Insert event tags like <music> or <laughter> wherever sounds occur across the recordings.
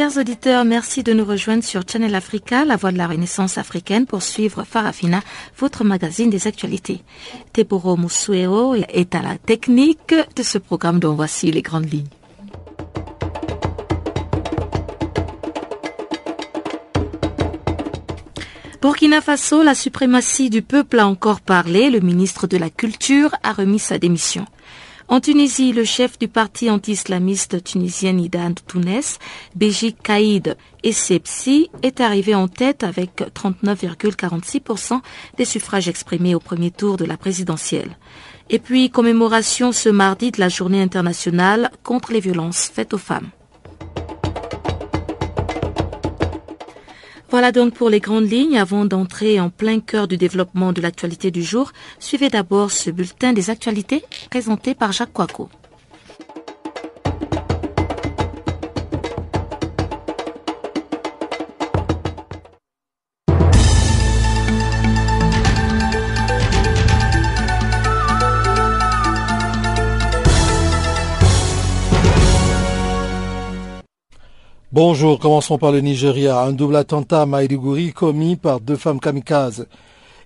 Chers auditeurs, merci de nous rejoindre sur Channel Africa, la voix de la Renaissance africaine, pour suivre Farafina, votre magazine des actualités. Teboro Musuero est à la technique de ce programme dont voici les grandes lignes. Burkina Faso, la suprématie du peuple a encore parlé. Le ministre de la Culture a remis sa démission. En Tunisie, le chef du parti anti-islamiste tunisien Idan Tounes, Béji Kaïd Essebsi, est arrivé en tête avec 39,46% des suffrages exprimés au premier tour de la présidentielle. Et puis, commémoration ce mardi de la journée internationale contre les violences faites aux femmes. Voilà donc pour les grandes lignes. Avant d'entrer en plein cœur du développement de l'actualité du jour, suivez d'abord ce bulletin des actualités présenté par Jacques Coaco. Bonjour, commençons par le Nigeria. Un double attentat à Maïdougouri commis par deux femmes kamikazes.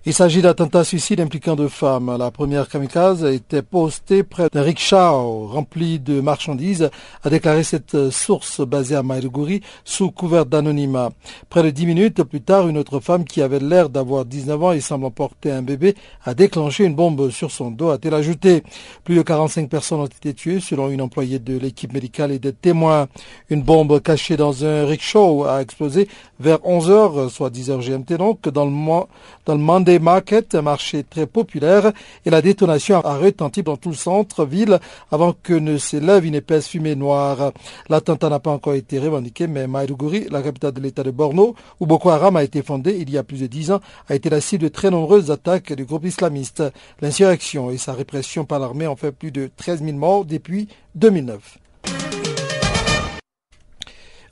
Il s'agit d'attentats suicides impliquant deux femmes. La première kamikaze était postée près d'un rickshaw rempli de marchandises, a déclaré cette source basée à Maïdougouri sous couvert d'anonymat. Près de dix minutes plus tard, une autre femme qui avait l'air d'avoir 19 ans et semblant porter un bébé a déclenché une bombe sur son dos, a-t-elle ajouté. Plus de 45 personnes ont été tuées selon une employée de l'équipe médicale et des témoins. Une bombe cachée dans un rickshaw a explosé vers 11 heures, soit 10 heures GMT donc, dans le, dans le Market, un marché très populaire, et la détonation a retenti dans tout le centre-ville avant que ne s'élève une épaisse fumée noire. L'attentat n'a pas encore été revendiqué, mais Maïdougouri, la capitale de l'état de Borno, où Boko Haram a été fondé il y a plus de dix ans, a été la cible de très nombreuses attaques du groupe islamiste. L'insurrection et sa répression par l'armée ont fait plus de 13 000 morts depuis 2009.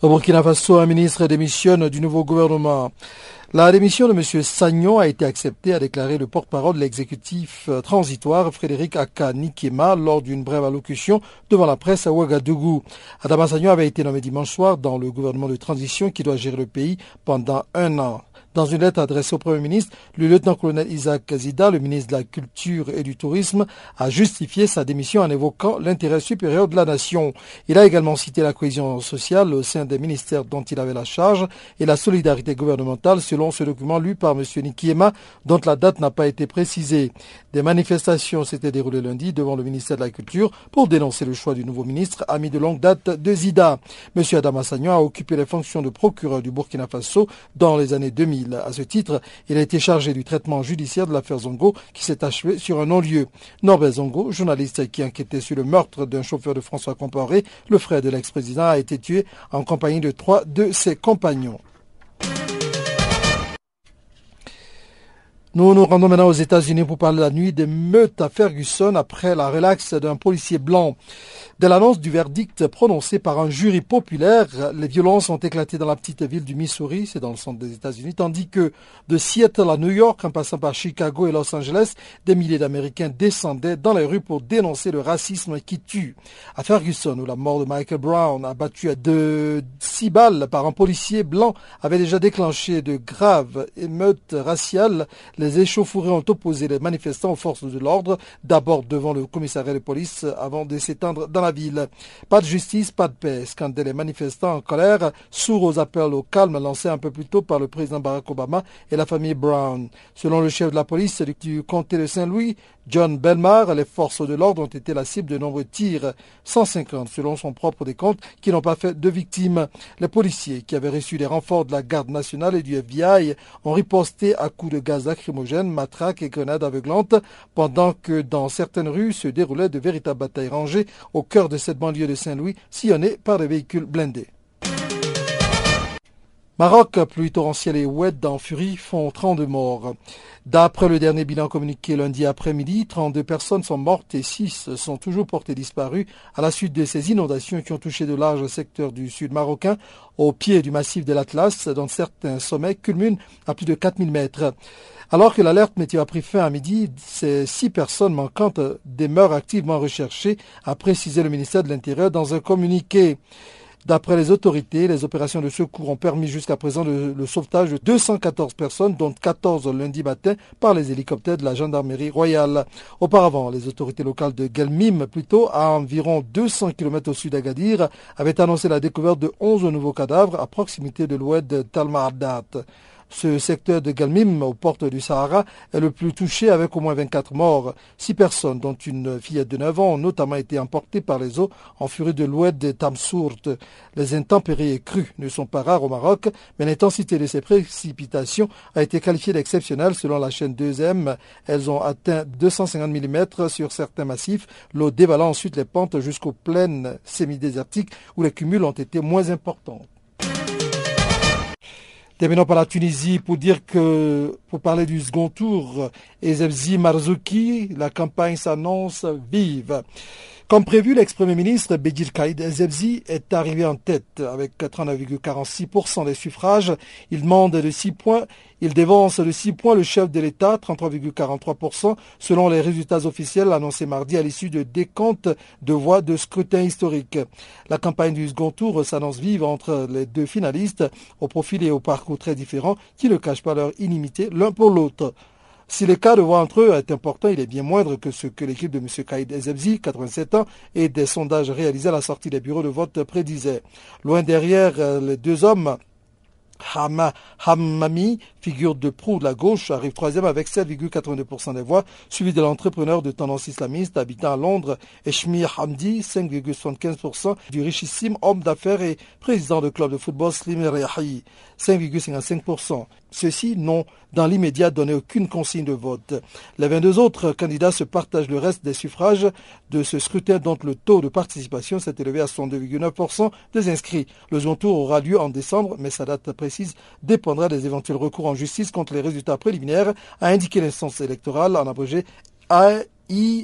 Au Burkina Faso, un ministre démissionne du nouveau gouvernement. La démission de M. Sagnon a été acceptée, a déclaré le porte-parole de l'exécutif transitoire Frédéric Aka Nikema lors d'une brève allocution devant la presse à Ouagadougou. Adama Sagnon avait été nommé dimanche soir dans le gouvernement de transition qui doit gérer le pays pendant un an. Dans une lettre adressée au Premier ministre, le lieutenant-colonel Isaac Kazida, le ministre de la Culture et du Tourisme, a justifié sa démission en évoquant l'intérêt supérieur de la nation. Il a également cité la cohésion sociale au sein des ministères dont il avait la charge et la solidarité gouvernementale selon ce document lu par M. Nikiema dont la date n'a pas été précisée. Des manifestations s'étaient déroulées lundi devant le ministère de la Culture pour dénoncer le choix du nouveau ministre, ami de longue date de Zida. M. Adama Sagnon a occupé les fonctions de procureur du Burkina Faso dans les années 2000. À ce titre, il a été chargé du traitement judiciaire de l'affaire Zongo qui s'est achevée sur un non-lieu. Norbert Zongo, journaliste qui enquêtait sur le meurtre d'un chauffeur de François Comparé, le frère de l'ex-président, a été tué en compagnie de trois de ses compagnons. Nous nous rendons maintenant aux États-Unis pour parler de la nuit des meutes à Ferguson après la relaxe d'un policier blanc. De l'annonce du verdict prononcé par un jury populaire, les violences ont éclaté dans la petite ville du Missouri, c'est dans le centre des États-Unis, tandis que de Seattle à New York, en passant par Chicago et Los Angeles, des milliers d'Américains descendaient dans les rues pour dénoncer le racisme qui tue. À Ferguson, où la mort de Michael Brown, abattu à de six balles par un policier blanc, avait déjà déclenché de graves émeutes raciales, les échauffourées ont opposé les manifestants aux forces de l'ordre, d'abord devant le commissariat de police avant de s'étendre dans la ville. Pas de justice, pas de paix. Scandaient les manifestants en colère, sourds aux appels au calme lancés un peu plus tôt par le président Barack Obama et la famille Brown. Selon le chef de la police du comté de Saint-Louis, John Belmar, les forces de l'ordre ont été la cible de nombreux tirs, 150 selon son propre décompte, qui n'ont pas fait de victimes. Les policiers, qui avaient reçu les renforts de la garde nationale et du FBI, ont riposté à coups de gaz lacrymogène, matraques et grenades aveuglantes, pendant que dans certaines rues se déroulaient de véritables batailles rangées au cœur de cette banlieue de Saint-Louis, sillonnée par des véhicules blindés. Maroc, pluie torrentielle et oued en furie font 32 morts. D'après le dernier bilan communiqué lundi après-midi, 32 personnes sont mortes et 6 sont toujours portées disparues à la suite de ces inondations qui ont touché de larges secteurs du sud marocain au pied du massif de l'Atlas, dont certains sommets culminent à plus de 4000 mètres. Alors que l'alerte météo a pris fin à midi, ces six personnes manquantes demeurent activement recherchées, a précisé le ministère de l'Intérieur dans un communiqué. D'après les autorités, les opérations de secours ont permis jusqu'à présent le, sauvetage de 214 personnes, dont 14 lundi matin par les hélicoptères de la gendarmerie royale. Auparavant, les autorités locales de Gelmim, plutôt à environ 200 km au sud d'Agadir, avaient annoncé la découverte de 11 nouveaux cadavres à proximité de l'oued de Talmardat. Ce secteur de Galmim, aux portes du Sahara, est le plus touché avec au moins 24 morts. Six personnes, dont une fillette de 9 ans, ont notamment été emportées par les eaux en furie de l'oued de Tamsourt. Les intempéries crues ne sont pas rares au Maroc, mais l'intensité de ces précipitations a été qualifiée d'exceptionnelle selon la chaîne 2M. Elles ont atteint 250 mm sur certains massifs, l'eau dévalant ensuite les pentes jusqu'aux plaines semi-désertiques où les cumuls ont été moins importants. Terminons par la Tunisie pour dire que, pour parler du second tour, Ezebzi Marzouki, la campagne s'annonce vive. Comme prévu, l'ex-premier ministre Bedir Kaïd Ezebzi est arrivé en tête avec 39,46% des suffrages. Il demande de 6 points. Il dévance de 6 points le chef de l'État, 33,43%, selon les résultats officiels annoncés mardi à l'issue de décompte de voix de scrutin historique. La campagne du second tour s'annonce vive entre les deux finalistes, au profil et au parcours très différents, qui ne cachent pas leur inimité pour l'autre. Si l'écart de voix entre eux est important, il est bien moindre que ce que l'équipe de M. Kaïd Ezebzi, 87 ans, et des sondages réalisés à la sortie des bureaux de vote prédisaient. Loin derrière euh, les deux hommes, Hama, Hammami, figure de proue de la gauche, arrive troisième avec 7,82% des voix, suivi de l'entrepreneur de tendance islamiste habitant à Londres, Eshmi Hamdi, 5,75% du richissime homme d'affaires et président de club de football Slim Rehahi, 5,55%. Ceux-ci n'ont dans l'immédiat donné aucune consigne de vote. Les 22 autres candidats se partagent le reste des suffrages de ce scrutin dont le taux de participation s'est élevé à 62,9% des inscrits. Le second tour aura lieu en décembre, mais sa date précise dépendra des éventuels recours en justice contre les résultats préliminaires, a indiqué l'instance électorale en abrégé AISIE.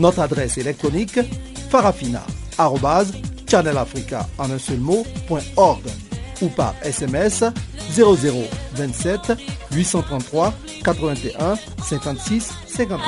Notre adresse électronique farafina.channelafrica en un seul mot, ou par SMS 0027 833 81 56 59.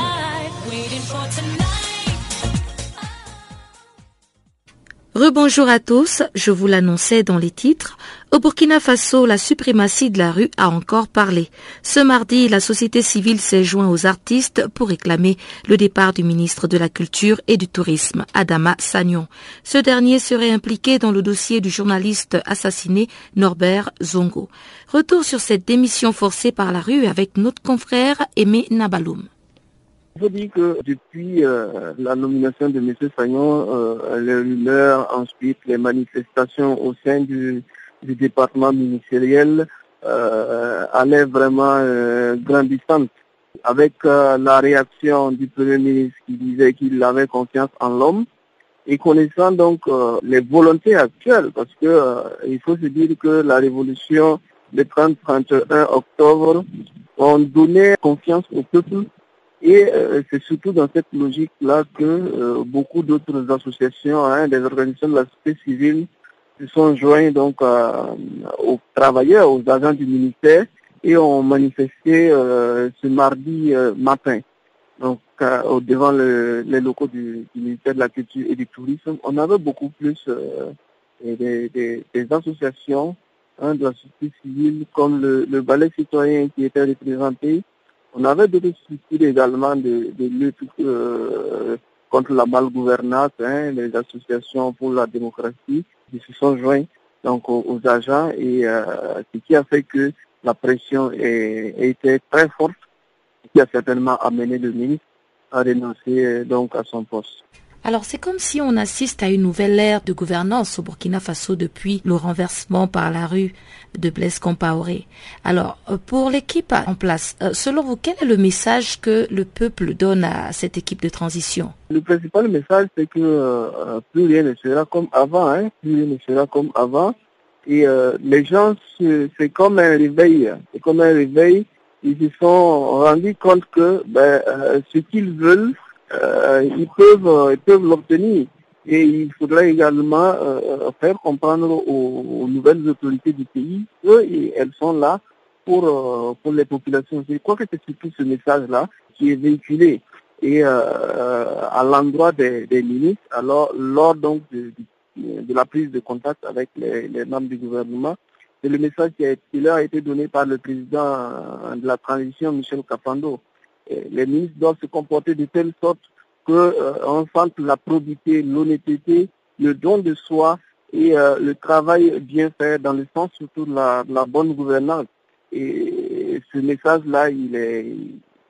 Rebonjour à tous, je vous l'annonçais dans les titres. Au Burkina Faso, la suprématie de la rue a encore parlé. Ce mardi, la société civile s'est joint aux artistes pour réclamer le départ du ministre de la Culture et du Tourisme, Adama Sagnon. Ce dernier serait impliqué dans le dossier du journaliste assassiné Norbert Zongo. Retour sur cette démission forcée par la rue avec notre confrère Aimé Nabaloum. Il faut que depuis euh, la nomination de M. Sagnon, euh, les rumeurs, ensuite les manifestations au sein du, département ministériel euh, allaient vraiment euh, grandissantes. Avec la réaction du Premier ministre qui disait qu'il avait confiance en l'homme, et connaissant donc les volontés actuelles, parce que il faut se dire que la révolution du 30-31 octobre ont donné confiance au peuple et euh, c'est surtout dans cette logique-là que euh, beaucoup d'autres associations, hein, des organisations de la société civile, se sont joints donc aux travailleurs, aux agents du ministère et ont manifesté ce mardi matin. Donc, devant les locaux du, ministère de la Culture et du Tourisme, on avait beaucoup plus des, associations hein, de la société civile comme le, le ballet citoyen qui était représenté. On avait d'autres structures également de, lutte euh, contre la malgouvernance, hein, les associations pour la démocratie qui se sont joints donc aux, agents et euh, ce qui a fait que la pression a été très forte, qui a certainement amené le ministre à renoncer euh, donc à son poste. Alors c'est comme si on assiste à une nouvelle ère de gouvernance au Burkina Faso depuis le renversement par la rue de Blaise Compaoré. Alors euh, pour l'équipe en place, euh, selon vous, quel est le message que le peuple donne à cette équipe de transition? Le principal message c'est que euh, plus rien ne sera comme avant, hein, plus rien ne sera comme avant. Et les gens, c'est comme un réveil, c'est comme un réveil. Ils se sont rendus compte que ben, ce qu'ils veulent, euh, ils peuvent euh, ils peuvent l'obtenir. Et il faudrait également euh, faire comprendre aux, nouvelles autorités du pays qu'elles sont là pour, pour les populations. Je crois que c'est surtout ce message-là qui est véhiculé. Et à l'endroit des, ministres, alors lors donc de, la prise de contact avec les, membres du gouvernement, c'est le message qui, leur a été donné par le président de la transition, Michel Capando les ministres doivent se comporter de telle sorte qu'on euh, sente la probité, l'honnêteté, le don de soi et euh, le travail bien fait dans le sens surtout de la, bonne gouvernance. Et ce message-là, il est,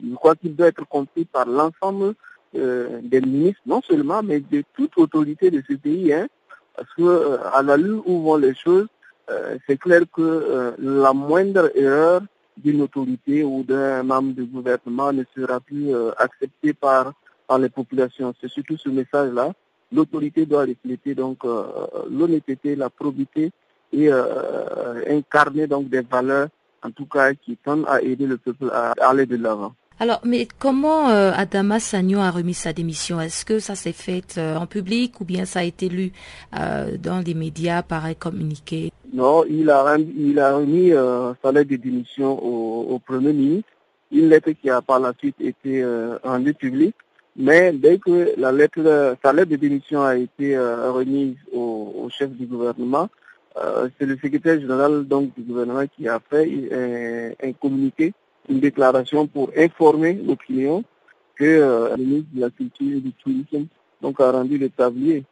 je crois qu'il doit être compris par l'ensemble euh, des ministres, non seulement, mais de toute autorité de ce pays, hein, parce que à la lutte où vont les choses, c'est clair que la moindre erreur d'une autorité ou d'un membre du gouvernement ne sera plus euh, accepté par, par les populations. C'est surtout ce message-là. L'autorité doit refléter donc euh, l'honnêteté, la probité et euh, incarner donc des valeurs, en tout cas, qui tendent à aider le peuple à aller de l'avant. Alors, mais comment Adama Sagno a remis sa démission? Est-ce que ça s'est fait en public ou bien ça a été lu dans les médias par un communiqué? Non, il a, il a remis euh, sa lettre de démission au, Premier ministre, une lettre qui a par la suite été euh, rendue publique. Mais dès que la lettre, sa lettre de démission a été euh, remise au, chef du gouvernement, c'est le secrétaire général donc du gouvernement qui a fait un communiqué, une déclaration pour informer l'opinion que le ministre de la Culture et du Tourisme donc, a rendu le tablier.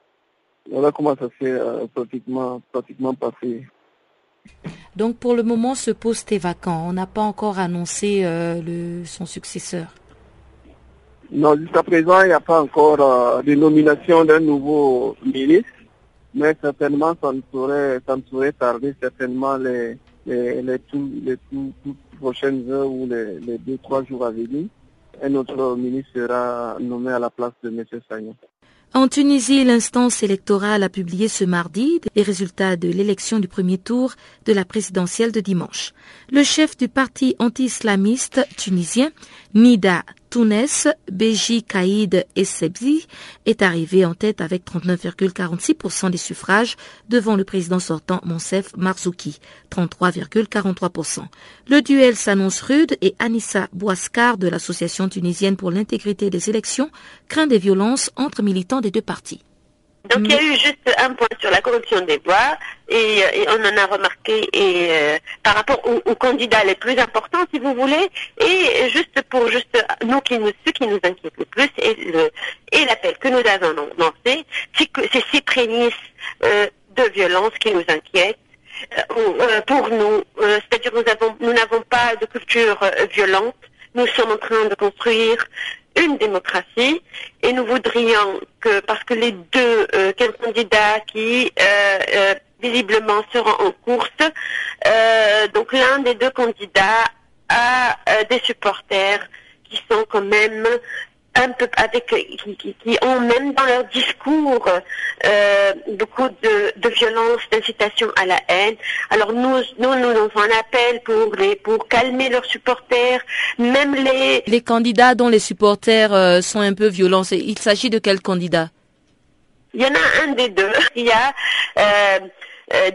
Voilà comment ça s'est euh, pratiquement, pratiquement passé. Donc pour le moment, ce poste est vacant. On n'a pas encore annoncé euh, le, son successeur. Non, jusqu'à présent, il n'y a pas encore euh, de nomination d'un nouveau ministre, mais certainement, ça ne saurait, ça ne saurait tarder certainement les, En Tunisie, l'instance électorale a publié ce mardi les résultats de l'élection du premier tour de la présidentielle de dimanche. Le chef du parti anti-islamiste tunisien, Nida Tunes, Beji Kaïd Essebsi est arrivé en tête avec 39,46% des suffrages devant le président sortant Monsef Marzouki, 33,43%. Le duel s'annonce rude et Anissa Bouaskar de l'Association tunisienne pour l'intégrité des élections craint des violences entre militants des deux partis. Donc il y a eu juste un point sur la corruption des voix et, on en a remarqué et euh, par rapport aux, candidats les plus importants si vous voulez et juste pour juste nous qui nous ce qui nous inquiète le plus et le et l'appel que nous avons lancé c'est que c'est ces prémices euh, de violence qui nous inquiètent euh, pour nous c'est-à-dire nous avons nous n'avons pas de culture violente. Nous sommes en train de construire une démocratie et nous voudrions que, parce que les deux euh, candidats qui euh, euh, visiblement seront en course, donc l'un des deux candidats a des supporters qui sont quand même un peu avec qui, ont même dans leur discours euh, beaucoup de, de violence, d'incitation à la haine. Alors nous, nous, nous avons un appel pour les pour calmer leurs supporters, même les les candidats dont les supporters euh, sont un peu violents. Il s'agit de quels candidats Il y en a un des deux. <laughs> Il y a euh,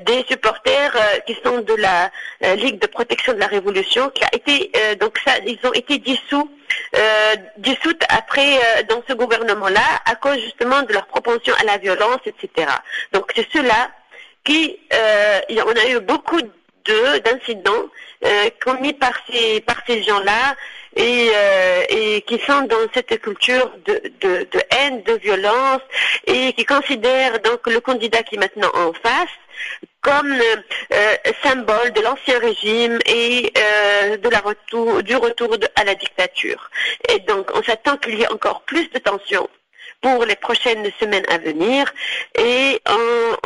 des supporters qui sont de la Ligue de protection de la Révolution, qui a été donc ça, ils ont été dissous, dissoutes après dans ce gouvernement-là à cause justement de leur propension à la violence, etc. Donc c'est cela qui, on a eu beaucoup d'incidents commis par ces par ces gens-là et, euh, qui sont dans cette culture de, de, haine, de violence, et qui considèrent donc le candidat qui est maintenant en face comme euh, symbole de l'ancien régime et euh, de la du retour à la dictature. Et donc, on s'attend qu'il y ait encore plus de tensions pour les prochaines semaines à venir et on,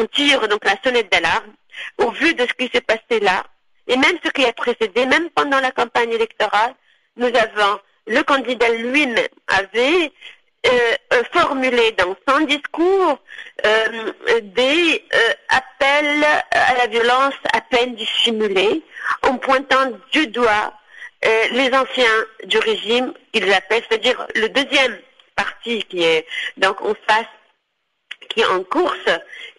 on, tire donc la sonnette d'alarme au vu de ce qui s'est passé là et même ce qui a précédé, même pendant la campagne électorale, nous avons le candidat lui-même avait euh, euh, formulé dans son discours euh, des appels à la violence à peine dissimulés en pointant du doigt les anciens du régime qu'ils appellent, c'est-à-dire le deuxième parti qui est donc en face qui est en course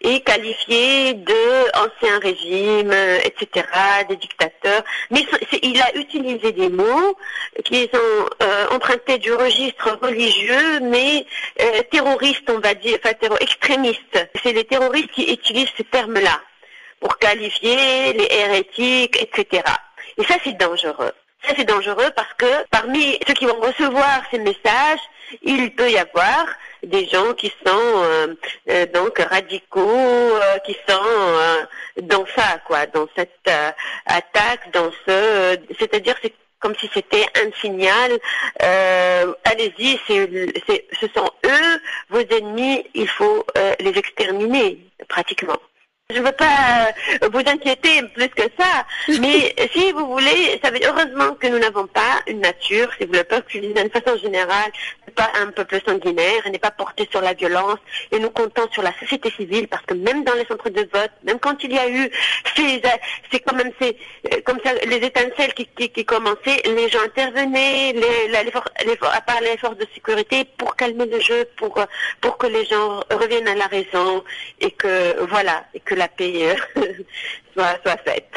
est qualifié de ancien régime, etc., des dictateurs. Mais il a utilisé des mots qui sont euh, empruntés du registre religieux, mais euh, terroristes, on va dire, enfin terror, extrémistes. C'est les terroristes qui utilisent ces termes-là pour qualifier les hérétiques, etc. Et ça, c'est dangereux. Ça, c'est dangereux parce que parmi ceux qui vont recevoir ces messages, il peut y avoir des gens qui sont euh, euh, donc radicaux, euh, qui sont dans ça, quoi, dans cette attaque, dans ce, c'est-à-dire c'est comme si c'était un signal. Allez-y, ce sont eux vos ennemis, il faut les exterminer pratiquement. Je ne veux pas euh, vous inquiéter plus que ça, mais <laughs> si vous voulez, ça veut heureusement que nous n'avons pas une nature, si vous le peuple d'une façon générale, n'est pas un peuple sanguinaire, n'est pas porté sur la violence, et nous comptons sur la société civile, parce que même dans les centres de vote, même quand il y a eu ces, c'est quand même ces, euh, comme ça, les étincelles qui, qui, commençaient, les gens intervenaient, les, à part les forces de sécurité, pour calmer le jeu, pour, pour que les gens reviennent à la raison, et que, voilà, et que la paix <laughs> soit, faite.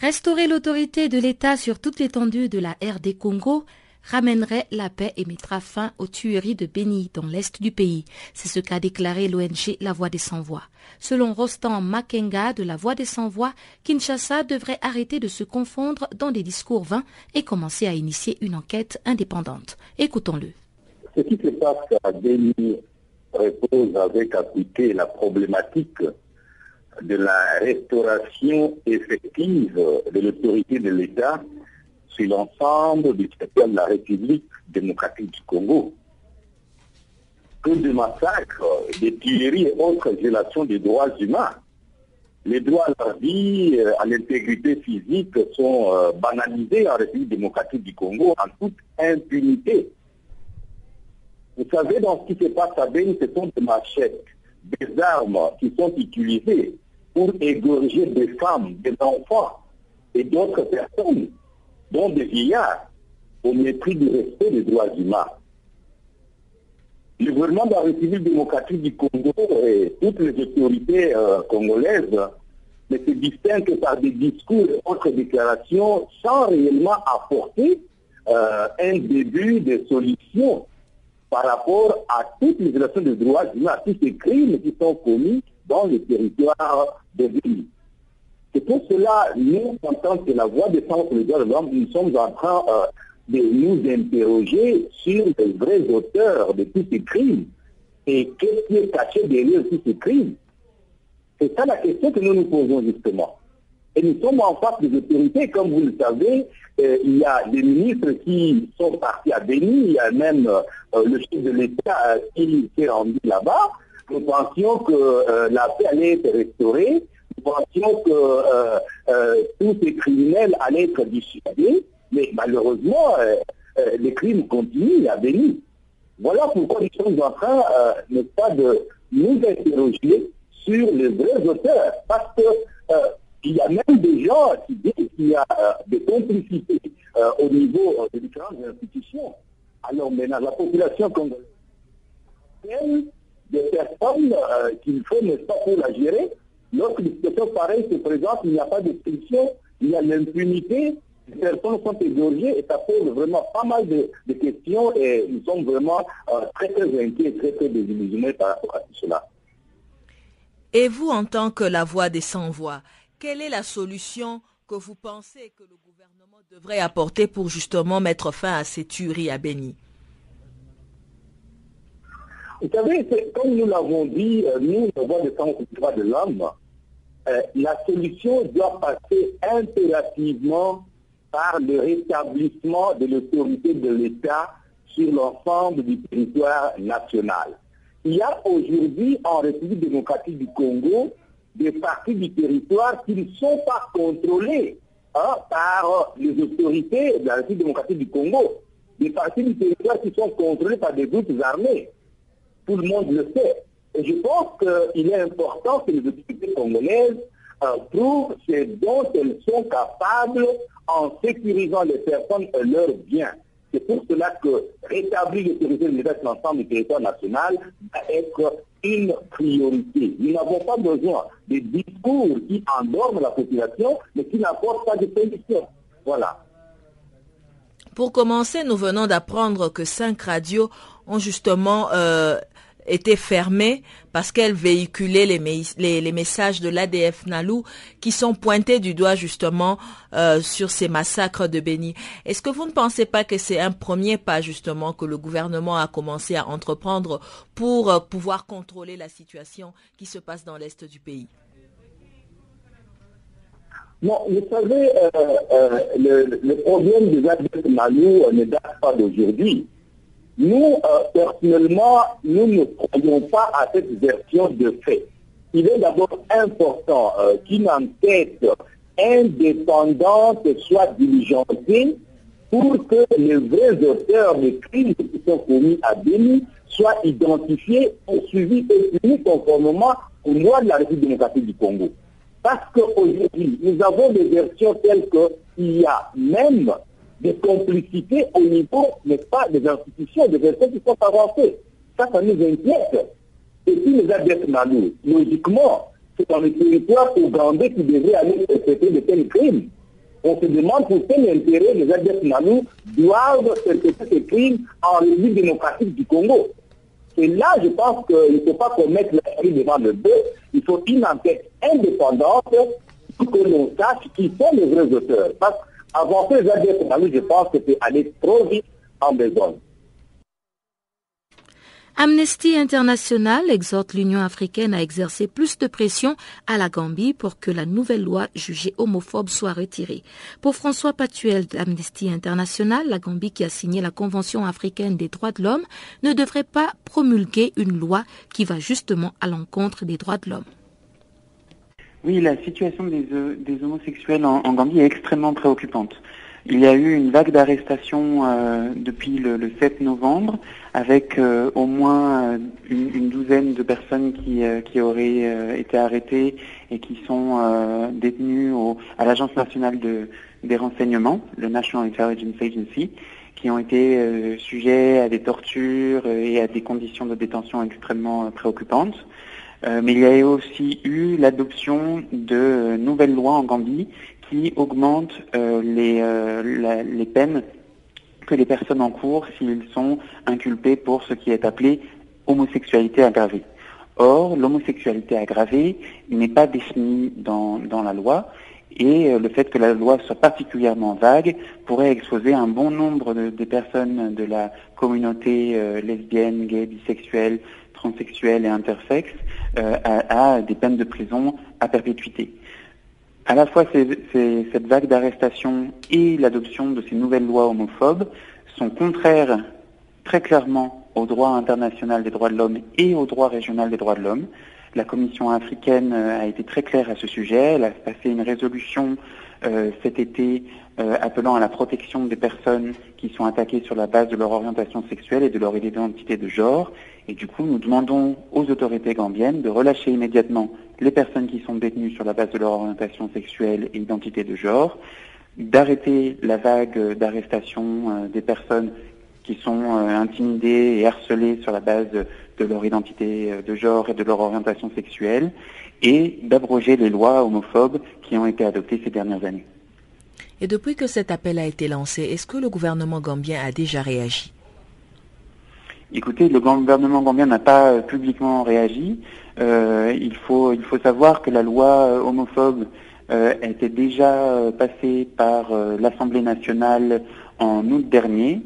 Restaurer l'autorité de l'État sur toute l'étendue de la RD Congo ramènerait la paix et mettra fin aux tueries de Béni dans l'est du pays. C'est ce qu'a déclaré l'ONG La Voix des Sans-Voix. Selon Rostand Makenga de La Voix des Sans-Voix, Kinshasa devrait arrêter de se confondre dans des discours vains et commencer à initier une enquête indépendante. Écoutons-le. Ce qui se passe à Béni repose avec appliquer la problématique de la restauration effective de l'autorité de l'État sur l'ensemble du territoire de la République démocratique du Congo. Que de massacres, des tueries et autres violations des droits humains. Les droits à la vie, euh, à l'intégrité physique sont euh, banalisés en République démocratique du Congo en toute impunité. Vous savez, dans ce qui se passe à Beni, ce sont des machettes, des armes qui sont utilisées pour égorger des femmes, des enfants et d'autres personnes, dont des vieillards, au mépris du respect des droits humains. Le gouvernement de la République démocratique du Congo et toutes les autorités euh, congolaises ne se distinguent par des discours et autres déclarations sans réellement apporter euh, un début de solution par rapport à toutes les violations des droits humains, à tous ces crimes qui sont commis dans le territoire de ville. C'est pour cela, nous, en tant que la voix des centres des de l'homme, nous sommes en train euh, de nous interroger sur les vrais auteurs de tous ces crimes et qu'est-ce qui est caché derrière tous ces crimes. C'est ça la question que nous nous posons justement. Et nous sommes en face des autorités, comme vous le savez, euh, il y a des ministres qui sont partis à Béni, il y a même euh, le chef de l'État qui s'est rendu là-bas. Nous pensions que euh, la paix allait être restaurée, nous pensions que euh, euh, tous ces criminels allaient être dissuadés, mais malheureusement, les crimes continuent à venir. Voilà pourquoi nous sommes en train, n'est pas, de nous interroger sur les vrais auteurs, parce qu'il y a même des gens qui disent qu'il y a des complicités au niveau des différentes institutions. Alors maintenant, la population congolaise des personnes euh, qu'il faut, n'est pas, pour la gérer, Lorsque des situations pareilles se présentent, il n'y a pas de solution, il y a l'impunité, les personnes sont égorgées et ça pose vraiment pas mal de, questions et nous sommes vraiment euh, très très inquiets, très très désillusionnés par rapport à tout cela. Et vous, en tant que la voix des sans-voix, quelle est la solution que vous pensez que le gouvernement devrait apporter pour justement mettre fin à ces tueries à Béni Vous savez, comme nous l'avons dit, euh, nous, la voix des sans-voix de l'homme, euh, la solution doit passer impérativement par le rétablissement de l'autorité de l'État sur l'ensemble du territoire national. Il y a aujourd'hui en République démocratique du Congo des parties du territoire qui ne sont pas contrôlées hein, par les autorités de la République démocratique du Congo. Des parties du territoire qui sont contrôlées par des groupes armés. Tout le monde le sait. Et je pense qu'il est important que les autorités congolaises euh, prouvent ce dont elles sont capables en sécurisant les personnes et leurs biens. C'est pour cela que rétablir l'autorité de l'État sur l'ensemble du territoire national va être une priorité. Nous n'avons pas besoin de discours qui endorment la population, mais qui n'apportent pas de solution. Voilà. Pour commencer, nous venons d'apprendre que cinq radios ont justement euh, était fermée parce qu'elle véhiculait les, les, messages de l'ADF Nalou qui sont pointés du doigt justement euh, sur ces massacres de Béni. Est-ce que vous ne pensez pas que c'est un premier pas justement que le gouvernement a commencé à entreprendre pour euh, pouvoir contrôler la situation qui se passe dans l'Est du pays? Non, vous savez, euh, le, problème des ADF Nalou ne date pas d'aujourd'hui. Nous, euh, personnellement, nous ne croyons pas à cette version de fait. Il est d'abord important euh, qu'une enquête indépendante soit diligentée pour que les vrais auteurs des crimes qui sont commis à Béni soient identifiés, poursuivis et punis conformément aux lois de la République démocratique du Congo. Parce qu'aujourd'hui, nous avons des versions telles qu'il y a même des complicités au niveau, n'est-ce pas, des institutions, des personnes qui sont avancées. Ça, ça nous inquiète. Et puis les adeptes malous, logiquement, c'est dans le territoire ougandais qui devrait aller traiter de tels crimes. On se demande pour quel intérêt les adeptes malous doivent traiter ces crimes en République démocratique du Congo. Et là, je pense qu'il ne faut pas commettre la devant le bœuf. Il faut une enquête indépendante pour que l'on sache qui sont les vrais auteurs. Vers je pense que c'est aller trop vite en besoin. Amnesty International exhorte l'Union africaine à exercer plus de pression à la Gambie pour que la nouvelle loi jugée homophobe soit retirée. Pour François Patuel d'Amnesty International, la Gambie qui a signé la Convention africaine des droits de l'homme ne devrait pas promulguer une loi qui va justement à l'encontre des droits de l'homme. Oui, la situation des, euh, homosexuels en, Gambie est extrêmement préoccupante. Il y a eu une vague d'arrestations euh, depuis le, 7 novembre, avec euh, au moins une, douzaine de personnes qui, qui auraient été arrêtées et qui sont détenues à l'Agence nationale de, des renseignements, le National Intelligence Agency, qui ont été sujets à des tortures et à des conditions de détention extrêmement préoccupantes. Euh, mais il y a aussi eu l'adoption de nouvelles lois en Gambie qui augmentent euh, les, euh, les peines que les personnes en cours s'ils sont inculpés pour ce qui est appelé homosexualité aggravée. Or, l'homosexualité aggravée n'est pas définie dans, dans la loi et le fait que la loi soit particulièrement vague pourrait exposer un bon nombre de, personnes de la communauté lesbienne, gay, bisexuelle, transsexuelle et intersexe euh, à, des peines de prison à perpétuité. À la fois, cette vague d'arrestation et l'adoption de ces nouvelles lois homophobes sont contraires très clairement au droit international des droits de l'homme et au droit régional des droits de l'homme. La Commission africaine euh, a été très claire à ce sujet. Elle a passé une résolution euh, cet été appelant à la protection des personnes qui sont attaquées sur la base de leur orientation sexuelle et de leur identité de genre. Et du coup, nous demandons aux autorités gambiennes de relâcher immédiatement les personnes qui sont détenues sur la base de leur orientation sexuelle et identité de genre, d'arrêter la vague d'arrestation euh, des personnes qui sont euh, intimidées et harcelées sur la base de leur identité euh, de genre et de leur orientation sexuelle, et d'abroger les lois homophobes qui ont été adoptées ces dernières années. Et depuis que cet appel a été lancé, est-ce que le gouvernement gambien a déjà réagi? Écoutez, le gouvernement gambien n'a pas euh, publiquement réagi. Euh, il, faut, il faut savoir que la loi euh, homophobe était déjà passée par l'Assemblée nationale en août dernier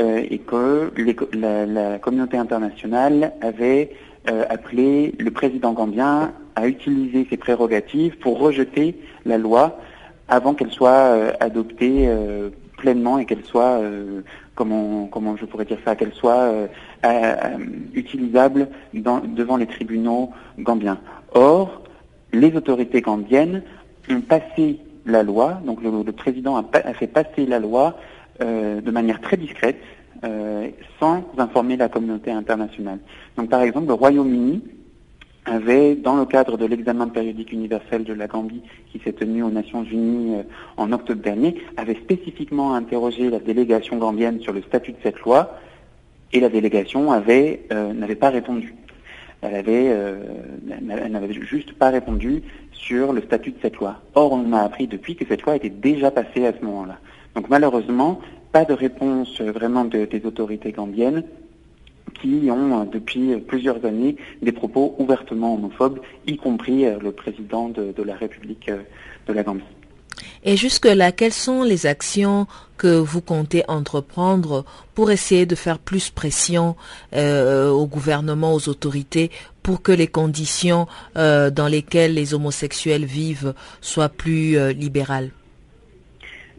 et que la, communauté internationale avait appelé le président gambien à utiliser ses prérogatives pour rejeter la loi avant qu'elle soit adoptée pleinement et qu'elle soit comment, comment je pourrais dire ça, qu'elle soit euh, euh, utilisable devant les tribunaux gambiens. Or, les autorités gambiennes ont passé la loi, donc le, président a, fait passer la loi euh, de manière très discrète, sans informer la communauté internationale. Donc par exemple, le Royaume-Uni avait, dans le cadre de l'examen périodique universel de la Gambie qui s'est tenu aux Nations Unies euh, en octobre dernier, avait spécifiquement interrogé la délégation gambienne sur le statut de cette loi et la délégation avait euh, n'avait pas répondu. Elle euh, n'avait juste pas répondu sur le statut de cette loi. Or, on a appris depuis que cette loi était déjà passée à ce moment-là. Donc malheureusement, pas de réponse vraiment des autorités gambiennes qui ont euh, depuis plusieurs années des propos ouvertement homophobes, y compris le président de, la République de la Gambie. Et jusque-là, quelles sont les actions que vous comptez entreprendre pour essayer de faire plus pression au gouvernement, aux autorités, pour que les conditions dans lesquelles les homosexuels vivent soient plus libérales?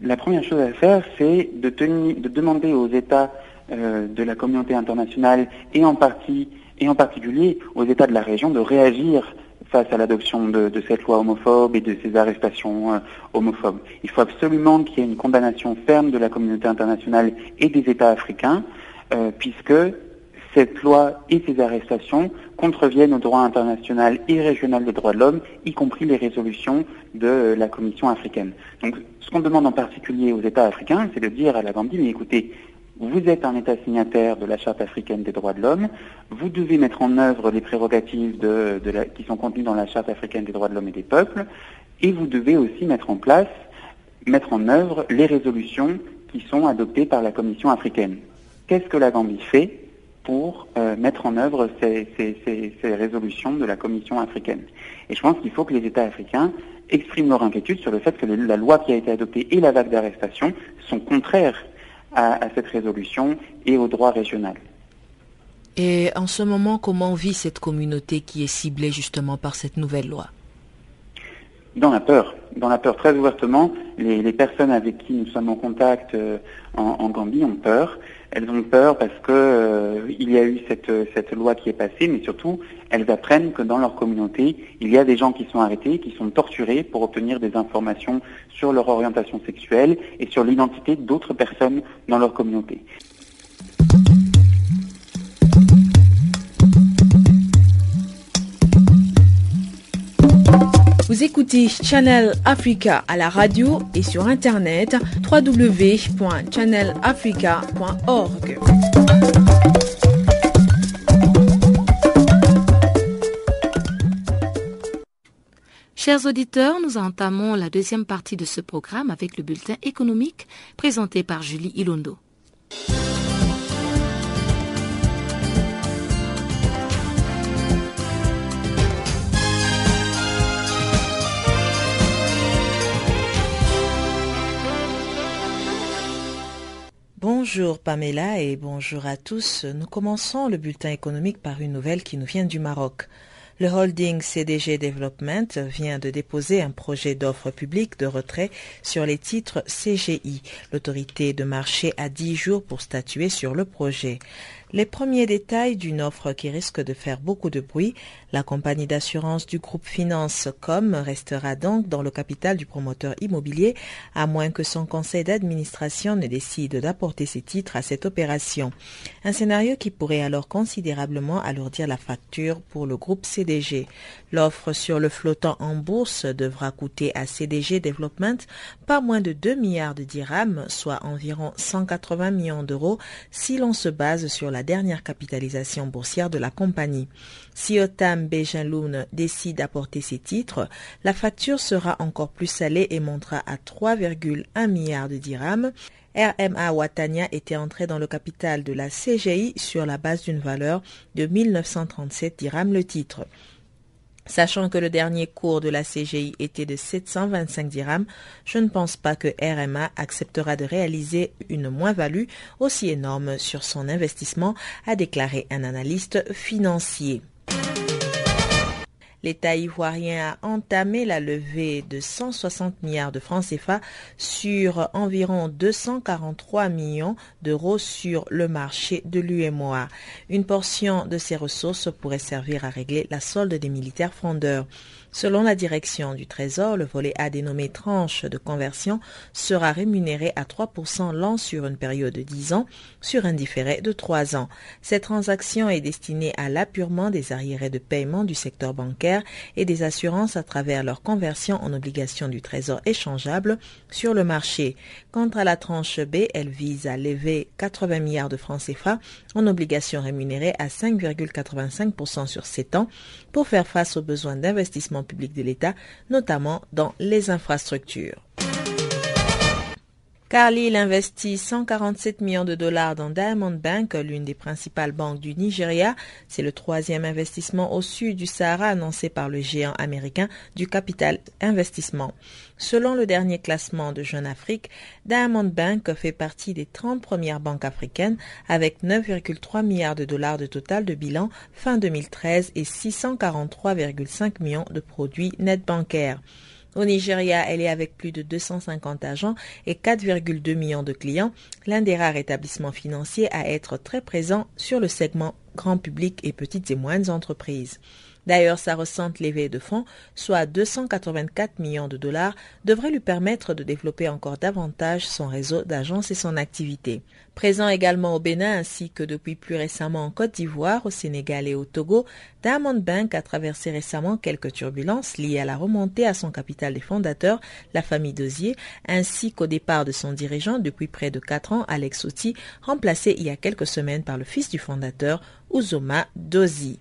La première chose à faire, c'est de, de demander aux États euh, de la communauté internationale et en particulier aux États de la région de réagir face à l'adoption de, cette loi homophobe et de ces arrestations euh, homophobes. Il faut absolument qu'il y ait une condamnation ferme de la communauté internationale et des États africains, euh, puisque cette loi et ces arrestations contreviennent au droit international et régional des droits de l'homme, y compris les résolutions de la Commission africaine. Donc, ce qu'on demande en particulier aux États africains, c'est de dire à la Gambie, mais écoutez, vous êtes un État signataire de la Charte africaine des droits de l'homme, vous devez mettre en œuvre les prérogatives qui sont contenues dans la Charte africaine des droits de l'homme et des peuples, et vous devez aussi mettre en place, mettre en œuvre les résolutions qui sont adoptées par la Commission africaine. Qu'est-ce que la Gambie fait pour euh, mettre en œuvre ces, ces, résolutions de la Commission africaine? Et je pense qu'il faut que les États africains expriment leur inquiétude sur le fait que la loi qui a été adoptée et la vague d'arrestation sont contraires à, cette résolution et au droit régional. Et en ce moment, comment vit cette communauté qui est ciblée justement par cette nouvelle loi? Dans la peur, dans la peur très ouvertement. Les, personnes avec qui nous sommes en contact euh, en, Gambie ont peur. Elles ont peur parce que euh, il y a eu cette, cette loi qui est passée, mais surtout elles apprennent que dans leur communauté, il y a des gens qui sont arrêtés, qui sont torturés pour obtenir des informations sur leur orientation sexuelle et sur l'identité d'autres personnes dans leur communauté. Vous écoutez Channel Africa à la radio et sur internet www.channelafrica.org. Chers auditeurs, nous entamons la deuxième partie de ce programme avec le bulletin économique présenté par Julie Ilondo. Bonjour Pamela et bonjour à tous. Nous commençons le bulletin économique par une nouvelle qui nous vient du Maroc. Le holding CDG Development vient de déposer un projet d'offre publique de retrait sur les titres CGI. L'autorité de marché a dix jours pour statuer sur le projet. Les premiers détails d'une offre qui risque de faire beaucoup de bruit, la compagnie d'assurance du groupe Finance Com restera donc dans le capital du promoteur immobilier à moins que son conseil d'administration ne décide d'apporter ses titres à cette opération. Un scénario qui pourrait alors considérablement alourdir la facture pour le groupe CDG. L'offre sur le flottant en bourse devra coûter à CDG Development pas moins de 2 milliards de dirhams, soit environ 180 millions d'euros si l'on se base sur la dernière capitalisation boursière de la compagnie. Siotam Madame Bejaloun décide d'apporter ses titres, la facture sera encore plus salée et montera à 3,1 milliards de dirhams. RMA Watania était entré dans le capital de la CGI sur la base d'une valeur de 1937 dirhams le titre. Sachant que le dernier cours de la CGI était de 725 dirhams, je ne pense pas que RMA acceptera de réaliser une moins-value aussi énorme sur son investissement, a déclaré un analyste financier l'État ivoirien a entamé la levée de 160 milliards de francs CFA sur environ 243 millions d'euros sur le marché de l'UMOA. Une portion de ces ressources pourrait servir à régler la solde des militaires fondeurs. Selon la direction du Trésor, le volet A dénommé tranche de conversion sera rémunéré à 3% l'an sur une période de 10 ans sur un différé de 3 ans. Cette transaction est destinée à l'appurement des arriérés de paiement du secteur bancaire et des assurances à travers leur conversion en obligations du Trésor échangeables sur le marché. Quant à la tranche B, elle vise à lever 80 milliards de francs CFA en obligations rémunérées à 5,85% sur 7 ans pour faire face aux besoins d'investissement public de l'État, notamment dans les infrastructures. Carlyle investit 147 millions de dollars dans Diamond Bank, l'une des principales banques du Nigeria. C'est le troisième investissement au sud du Sahara annoncé par le géant américain du capital investissement. Selon le dernier classement de Jeune Afrique, Diamond Bank fait partie des 30 premières banques africaines avec 9,3 milliards de dollars de total de bilan fin 2013 et 643,5 millions de produits net bancaires. Au Nigeria, elle est avec plus de 250 agents et 4,2 millions de clients, l'un des rares établissements financiers à être très présent sur le segment grand public et petites et moyennes entreprises. D'ailleurs, sa récente levée de fonds, soit 284 millions de dollars, devrait lui permettre de développer encore davantage son réseau d'agences et son activité. Présent également au Bénin ainsi que depuis plus récemment en Côte d'Ivoire, au Sénégal et au Togo, Diamond Bank a traversé récemment quelques turbulences liées à la remontée à son capital des fondateurs, la famille Dosier, ainsi qu'au départ de son dirigeant depuis près de quatre ans, Alex Oti, remplacé il y a quelques semaines par le fils du fondateur, Uzoma Dozie.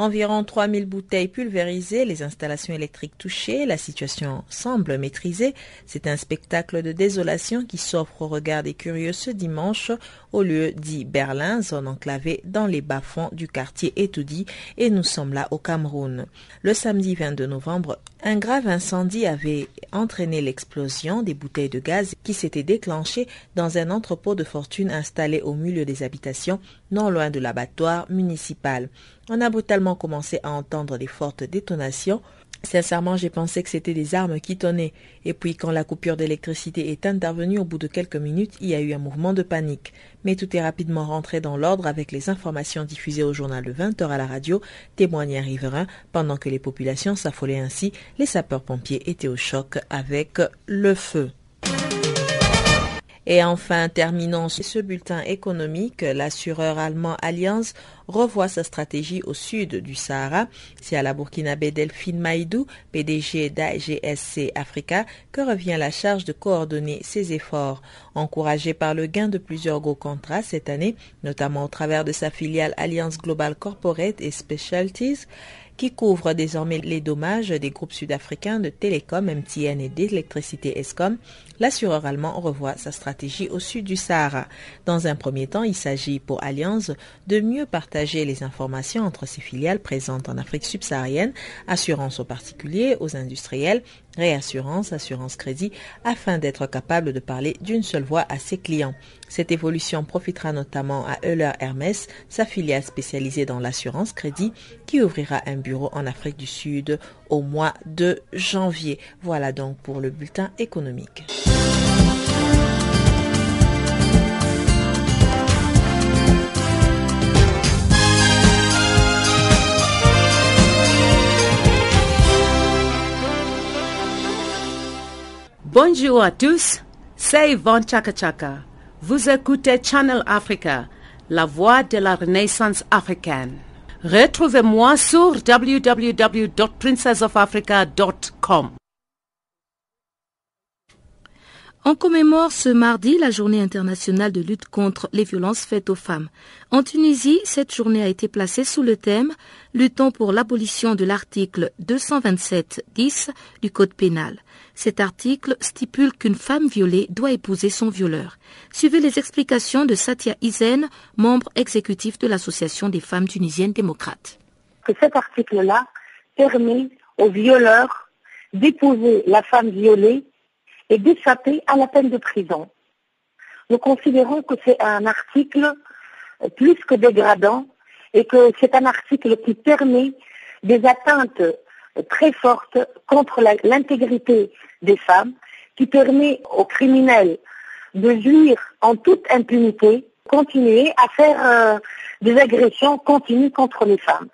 Environ 3000 bouteilles pulvérisées, les installations électriques touchées, la situation semble maîtrisée. C'est un spectacle de désolation qui s'offre au regard des curieux ce dimanche au lieu dit Berlin, zone enclavée dans les bas-fonds du quartier Etoudi et nous sommes là au Cameroun. Le samedi 22 novembre, un grave incendie avait entraîné l'explosion des bouteilles de gaz qui s'étaient déclenchées dans un entrepôt de fortune installé au milieu des habitations non loin de l'abattoir municipal. On a brutalement commencé à entendre des fortes détonations. Sincèrement, j'ai pensé que c'était des armes qui tonnaient. Et puis, quand la coupure d'électricité est intervenue au bout de quelques minutes, il y a eu un mouvement de panique. Mais tout est rapidement rentré dans l'ordre avec les informations diffusées au journal de 20 heures à la radio, témoignent un riverain, pendant que les populations s'affolaient ainsi, les sapeurs-pompiers étaient au choc avec le feu. Et enfin, terminons ce bulletin économique, l'assureur allemand Allianz revoit sa stratégie au sud du Sahara. C'est à la Burkinabé Delphine Maïdou, PDG d'AGSC Africa, que revient la charge de coordonner ses efforts. Encouragé par le gain de plusieurs gros contrats cette année, notamment au travers de sa filiale Alliance Global Corporate et Specialties, qui couvre désormais les dommages des groupes sud-africains de télécom, MTN et d'électricité ESCOM, l'assureur allemand revoit sa stratégie au sud du Sahara. Dans un premier temps, il s'agit pour Allianz de mieux partager les informations entre ses filiales présentes en Afrique subsaharienne, assurance aux particuliers, aux industriels, réassurance, assurance crédit, afin d'être capable de parler d'une seule voix à ses clients. Cette évolution profitera notamment à Euler Hermès, sa filiale spécialisée dans l'assurance crédit, qui ouvrira un bureau en Afrique du Sud au mois de janvier. Voilà donc pour le bulletin économique. Bonjour à tous, c'est Yvonne Chaka Chaka. Vous écoutez Channel Africa, la voix de la renaissance africaine. Retrouvez-moi sur www.princessofafrica.com. On commémore ce mardi la journée internationale de lutte contre les violences faites aux femmes. En Tunisie, cette journée a été placée sous le thème Luttons pour l'abolition de l'article 227-10 du Code pénal. Cet article stipule qu'une femme violée doit épouser son violeur. Suivez les explications de Satia Izen, membre exécutif de l'Association des femmes tunisiennes démocrates. Que cet article-là permet aux violeurs d'épouser la femme violée et d'échapper à la peine de prison. Nous considérons que c'est un article plus que dégradant et que c'est un article qui permet des atteintes très fortes contre l'intégrité des femmes, qui permet aux criminels de jouir en toute impunité, continuer à faire euh, des agressions continues contre les femmes.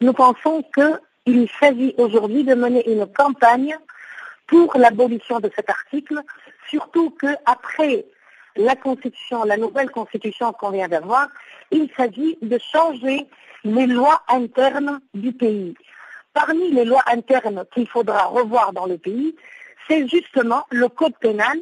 Nous pensons qu'il s'agit aujourd'hui de mener une campagne pour l'abolition de cet article, surtout qu'après la constitution, la nouvelle constitution qu'on vient d'avoir, il s'agit de changer les lois internes du pays. Parmi les lois internes qu'il faudra revoir dans le pays, c'est justement le code pénal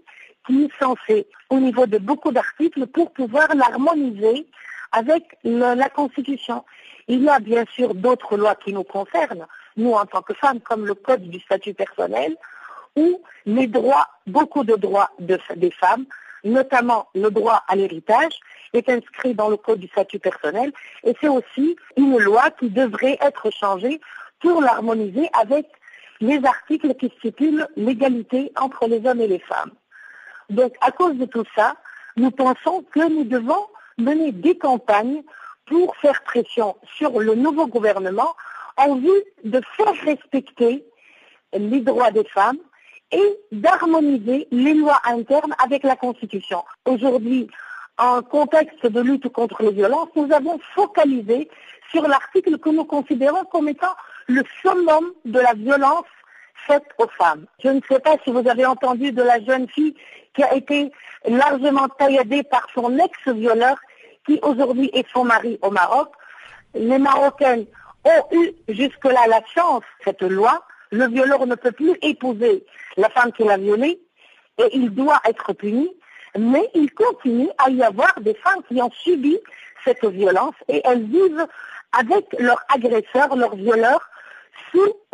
qui est censé, au niveau de beaucoup d'articles, pour pouvoir l'harmoniser avec la Constitution. Il y a bien sûr d'autres lois qui nous concernent, nous en tant que femmes, comme le code du statut personnel, où les droits, beaucoup de droits des femmes, notamment le droit à l'héritage, est inscrit dans le code du statut personnel et c'est aussi une loi qui devrait être changée pour l'harmoniser avec les articles qui stipulent l'égalité entre les hommes et les femmes. Donc à cause de tout ça, nous pensons que nous devons mener des campagnes pour faire pression sur le nouveau gouvernement en vue de faire respecter les droits des femmes et d'harmoniser les lois internes avec la Constitution. Aujourd'hui, en contexte de lutte contre les violences, nous avons focalisé sur l'article que nous considérons comme étant le summum de la violence faite aux femmes. Je ne sais pas si vous avez entendu de la jeune fille qui a été largement tailladée par son ex-violeur qui aujourd'hui est son mari au Maroc. Les Marocaines ont eu jusque-là la chance, cette loi, le violeur ne peut plus épouser la femme qui l'a violée et il doit être puni, mais il continue à y avoir des femmes qui ont subi cette violence et elles vivent avec leur agresseur, leur violeur,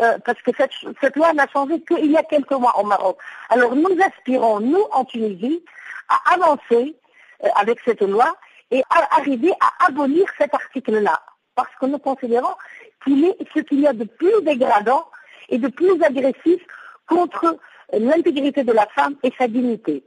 euh, parce que cette, loi n'a changé qu'il y a quelques mois au Maroc. Alors nous aspirons, nous en Tunisie, à avancer euh, avec cette loi et à arriver à abolir cet article-là. Parce que nous considérons qu'il est ce qu'il y a de plus dégradant et de plus agressif contre l'intégrité de la femme et sa dignité.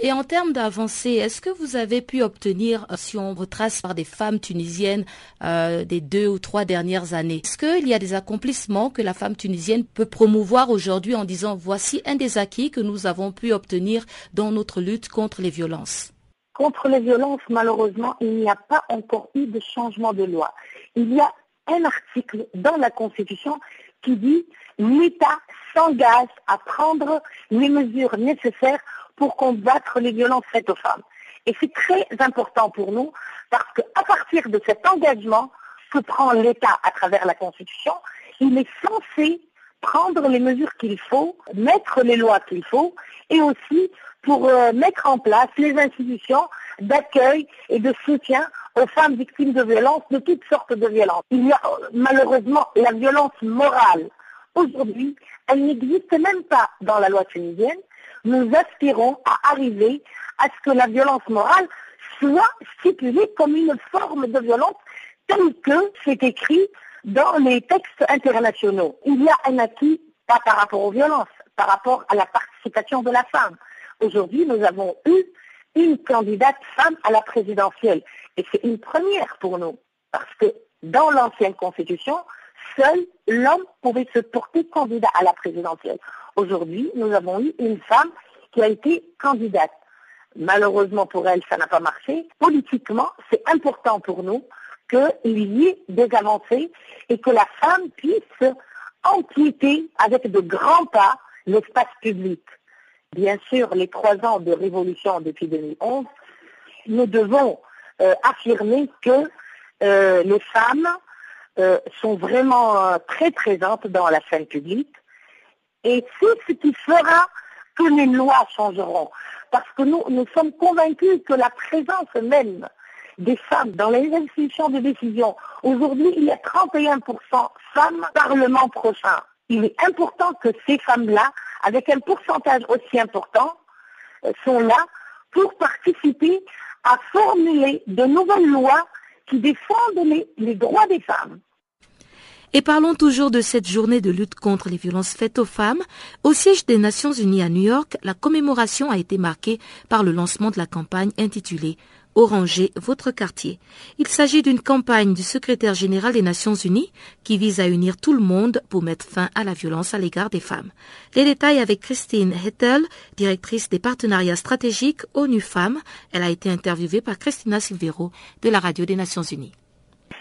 Et en termes d'avancée, est-ce que vous avez pu obtenir, euh, si on retrace par des femmes tunisiennes euh, des deux ou trois dernières années, est-ce qu'il y a des accomplissements que la femme tunisienne peut promouvoir aujourd'hui en disant voici un des acquis que nous avons pu obtenir dans notre lutte contre les violences? Contre les violences, malheureusement, il n'y a pas encore eu de changement de loi. Il y a un article dans la Constitution qui dit l'État s'engage à prendre les mesures nécessaires pour combattre les violences faites aux femmes. Et c'est très important pour nous parce qu'à partir de cet engagement que prend l'État à travers la Constitution, il est censé prendre les mesures qu'il faut, mettre les lois qu'il faut, et aussi pour euh, mettre en place les institutions d'accueil et de soutien aux femmes victimes de violences, de toutes sortes de violences. Il y a euh, malheureusement la violence morale. Aujourd'hui, elle n'existe même pas dans la loi tunisienne. Nous aspirons à arriver à ce que la violence morale soit stipulée comme une forme de violence telle que c'est écrit dans les textes internationaux. Il y a un acquis, pas par rapport aux violences, par rapport à la participation de la femme. Aujourd'hui, nous avons eu une candidate femme à la présidentielle. Et c'est une première pour nous, parce que dans l'ancienne constitution, seul l'homme pouvait se porter candidat à la présidentielle. Aujourd'hui, nous avons eu une femme qui a été candidate. Malheureusement pour elle, ça n'a pas marché. Politiquement, c'est important pour nous qu'il y ait des avancées et que la femme puisse empiéter avec de grands pas l'espace public. Bien sûr, les trois ans de révolution depuis 2011, nous devons euh, affirmer que euh, les femmes euh, sont vraiment très présentes dans la scène publique et c'est ce qui fera que les lois changeront. Parce que nous, nous sommes convaincus que la présence même des femmes dans les institutions de décision, aujourd'hui, il y a 31% femmes Parlement prochain. Il est important que ces femmes-là, avec un pourcentage aussi important, euh, sont là pour participer à formuler de nouvelles lois qui défendent les, droits des femmes. Et parlons toujours de cette journée de lutte contre les violences faites aux femmes. Au siège des Nations Unies à New York, la commémoration a été marquée par le lancement de la campagne intitulée Oranger votre quartier. Il s'agit d'une campagne du secrétaire général des Nations Unies qui vise à unir tout le monde pour mettre fin à la violence à l'égard des femmes. Les détails avec Christine Hettel, directrice des partenariats stratégiques ONU Femmes. Elle a été interviewée par Christina Silvero de la Radio des Nations Unies.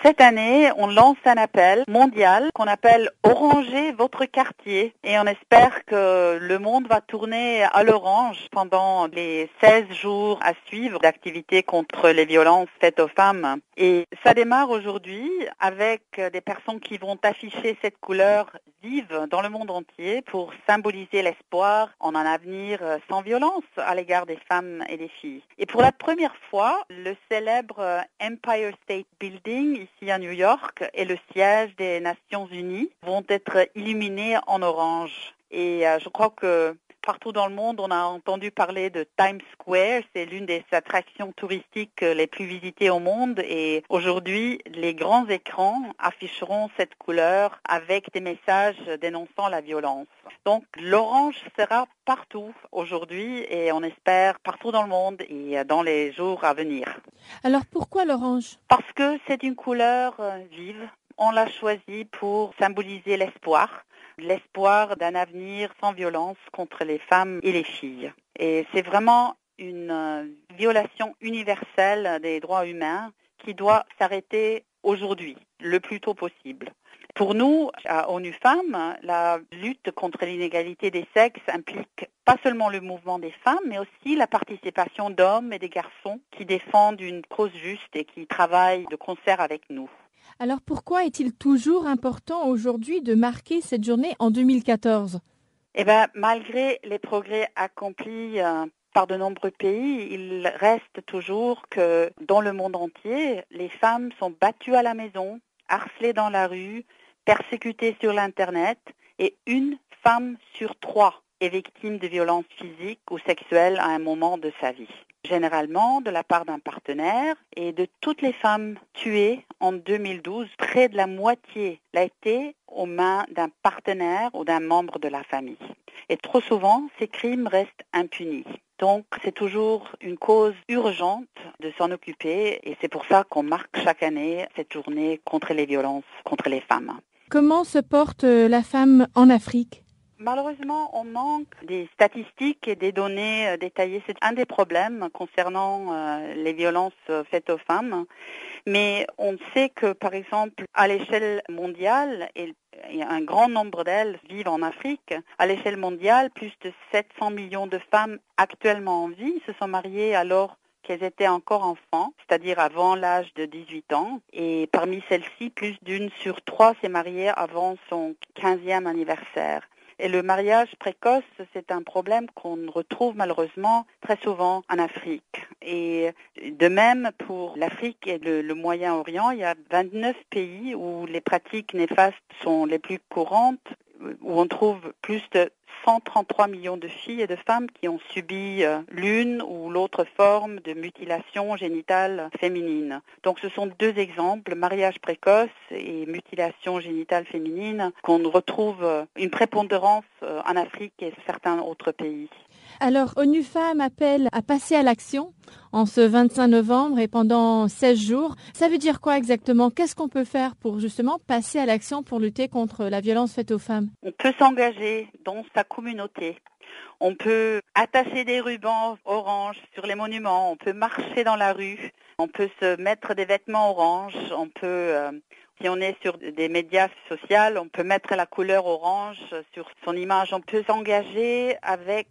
Cette année, on lance un appel mondial qu'on appelle Oranger votre quartier et on espère que le monde va tourner à l'orange pendant les 16 jours à suivre d'activités contre les violences faites aux femmes. Et ça démarre aujourd'hui avec des personnes qui vont afficher cette couleur vive dans le monde entier pour symboliser l'espoir en un avenir sans violence à l'égard des femmes et des filles. Et pour la première fois, le célèbre Empire State Building à New York et le siège des Nations Unies vont être illuminés en orange. Et euh, je crois que partout dans le monde, on a entendu parler de Times Square. C'est l'une des attractions touristiques les plus visitées au monde. Et aujourd'hui, les grands écrans afficheront cette couleur avec des messages dénonçant la violence. Donc, l'orange sera partout aujourd'hui et on espère partout dans le monde et dans les jours à venir. Alors, pourquoi l'orange? Parce que c'est une couleur euh, vive. On l'a choisi pour symboliser l'espoir l'espoir d'un avenir sans violence contre les femmes et les filles. Et c'est vraiment une euh, violation universelle des droits humains qui doit s'arrêter aujourd'hui, le plus tôt possible. Pour nous, à ONU Femmes, la lutte contre l'inégalité des sexes implique pas seulement le mouvement des femmes, mais aussi la participation d'hommes et des garçons qui défendent une cause juste et qui travaillent de concert avec nous. Alors pourquoi est-il toujours important aujourd'hui de marquer cette journée en 2014 Eh bien, malgré les progrès accomplis euh, par de nombreux pays, il reste toujours que dans le monde entier, les femmes sont battues à la maison, harcelées dans la rue, persécutées sur l'Internet et une femme sur trois est victime de violences physiques ou sexuelles à un moment de sa vie généralement de la part d'un partenaire et de toutes les femmes tuées en 2012, près de la moitié l'a été aux mains d'un partenaire ou d'un membre de la famille. Et trop souvent, ces crimes restent impunis. Donc, c'est toujours une cause urgente de s'en occuper et c'est pour ça qu'on marque chaque année cette journée contre les violences contre les femmes. Comment se porte la femme en Afrique? Malheureusement, on manque des statistiques et des données euh, détaillées. C'est un des problèmes concernant euh, les violences euh, faites aux femmes. Mais on sait que, par exemple, à l'échelle mondiale, et un grand nombre d'elles vivent en Afrique. À l'échelle mondiale, plus de 700 millions de femmes actuellement en vie se sont mariées alors qu'elles étaient encore enfants, c'est-à-dire avant l'âge de 18 ans. Et parmi celles-ci, plus d'une sur trois s'est mariée avant son 15e anniversaire. Et le mariage précoce, c'est un problème qu'on retrouve malheureusement très souvent en Afrique. Et de même pour l'Afrique et le, Moyen-Orient, il y a 29 pays où les pratiques néfastes sont les plus courantes, où on trouve plus de 133 millions de filles et de femmes qui ont subi euh, l'une ou l'autre forme de mutilation génitale féminine. Donc ce sont deux exemples, mariage précoce et mutilation génitale féminine, qu'on retrouve euh, une prépondérance euh, en Afrique et certains autres pays. Alors, ONU Femmes appelle à passer à l'action en ce 25 novembre et pendant 16 jours. Ça veut dire quoi exactement? Qu'est-ce qu'on peut faire pour justement passer à l'action pour lutter contre la violence faite aux femmes? On peut s'engager dans sa communauté. On peut attacher des rubans orange sur les monuments, on peut marcher dans la rue, on peut se mettre des vêtements orange, on peut euh, si on est sur des médias sociaux, on peut mettre la couleur orange sur son image. On peut s'engager avec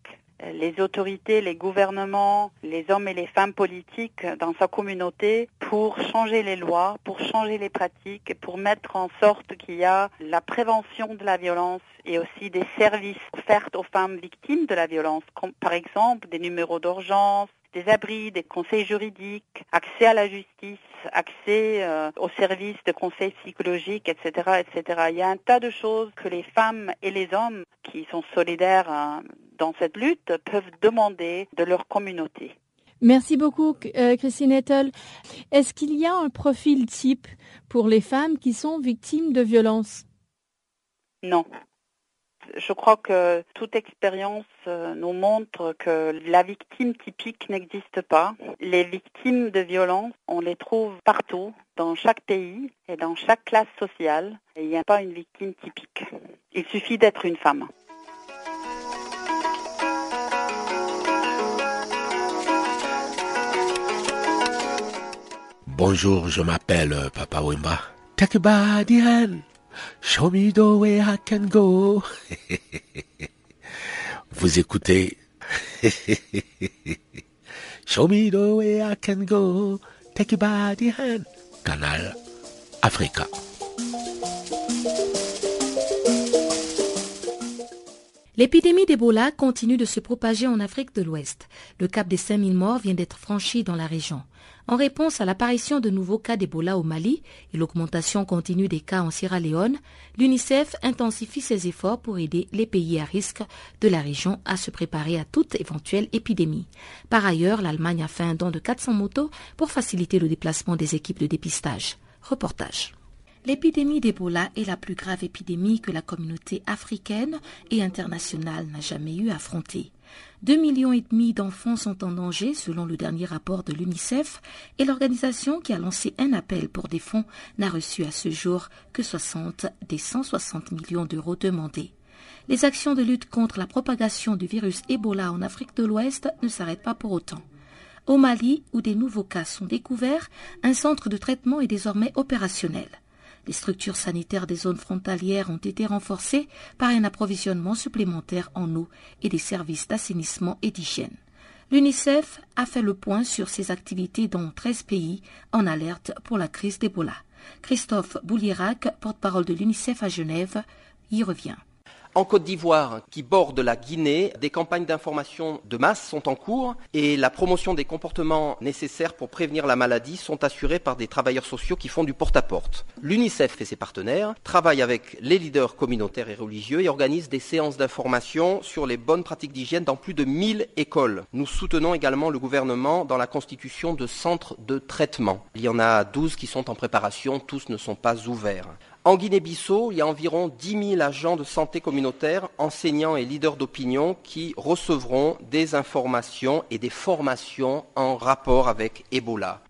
les autorités, les gouvernements, les hommes et les femmes politiques dans sa communauté pour changer les lois, pour changer les pratiques pour mettre en sorte qu'il y a la prévention de la violence et aussi des services offerts aux femmes victimes de la violence, comme par exemple des numéros d'urgence, des abris, des conseils juridiques, accès à la justice, accès euh, aux services de conseils psychologiques, etc., etc. Il y a un tas de choses que les femmes et les hommes qui sont solidaires euh, dans cette lutte peuvent demander de leur communauté. Merci beaucoup, euh, Christine Ettel. Est-ce qu'il y a un profil type pour les femmes qui sont victimes de violences? Non. Je crois que toute expérience euh, nous montre que la victime typique n'existe pas. Les victimes de violences, on les trouve partout, dans chaque pays et dans chaque classe sociale. il n'y a pas une victime typique. Il suffit d'être une femme. Bonjour, je m'appelle euh, Papa Wimba. Take a body hand. Show me the way I can go. <laughs> Vous écoutez? <laughs> Show me the way I can go. Take a body hand. Canal Africa. L'épidémie d'Ebola continue de se propager en Afrique de l'Ouest. Le cap des 5000 morts vient d'être franchi dans la région. En réponse à l'apparition de nouveaux cas d'Ebola au Mali et l'augmentation continue des cas en Sierra Leone, l'UNICEF intensifie ses efforts pour aider les pays à risque de la région à se préparer à toute éventuelle épidémie. Par ailleurs, l'Allemagne a fait un don de 400 motos pour faciliter le déplacement des équipes de dépistage. Reportage. L'épidémie d'Ebola est la plus grave épidémie que la communauté africaine et internationale n'a jamais eu à affronter. Deux millions et demi d'enfants sont en danger selon le dernier rapport de l'UNICEF et l'organisation qui a lancé un appel pour des fonds n'a reçu à ce jour que 60 des 160 millions d'euros demandés. Les actions de lutte contre la propagation du virus Ebola en Afrique de l'Ouest ne s'arrêtent pas pour autant. Au Mali, où des nouveaux cas sont découverts, un centre de traitement est désormais opérationnel. Les structures sanitaires des zones frontalières ont été renforcées par un approvisionnement supplémentaire en eau et des services d'assainissement et d'hygiène. L'UNICEF a fait le point sur ses activités dans 13 pays en alerte pour la crise d'Ebola. Christophe Boulierac, porte-parole de l'UNICEF à Genève, y revient. En Côte d'Ivoire, qui borde la Guinée, des campagnes d'information de masse sont en cours et la promotion des comportements nécessaires pour prévenir la maladie sont assurées par des travailleurs sociaux qui font du porte-à-porte. L'UNICEF et ses partenaires travaillent avec les leaders communautaires et religieux et organisent des séances d'information sur les bonnes pratiques d'hygiène dans plus de 1000 écoles. Nous soutenons également le gouvernement dans la constitution de centres de traitement. Il y en a 12 qui sont en préparation, tous ne sont pas ouverts. En Guinée-Bissau, il y a environ 10 000 agents de santé communautaire, enseignants et leaders d'opinion qui recevront des informations et des formations en rapport avec Ebola.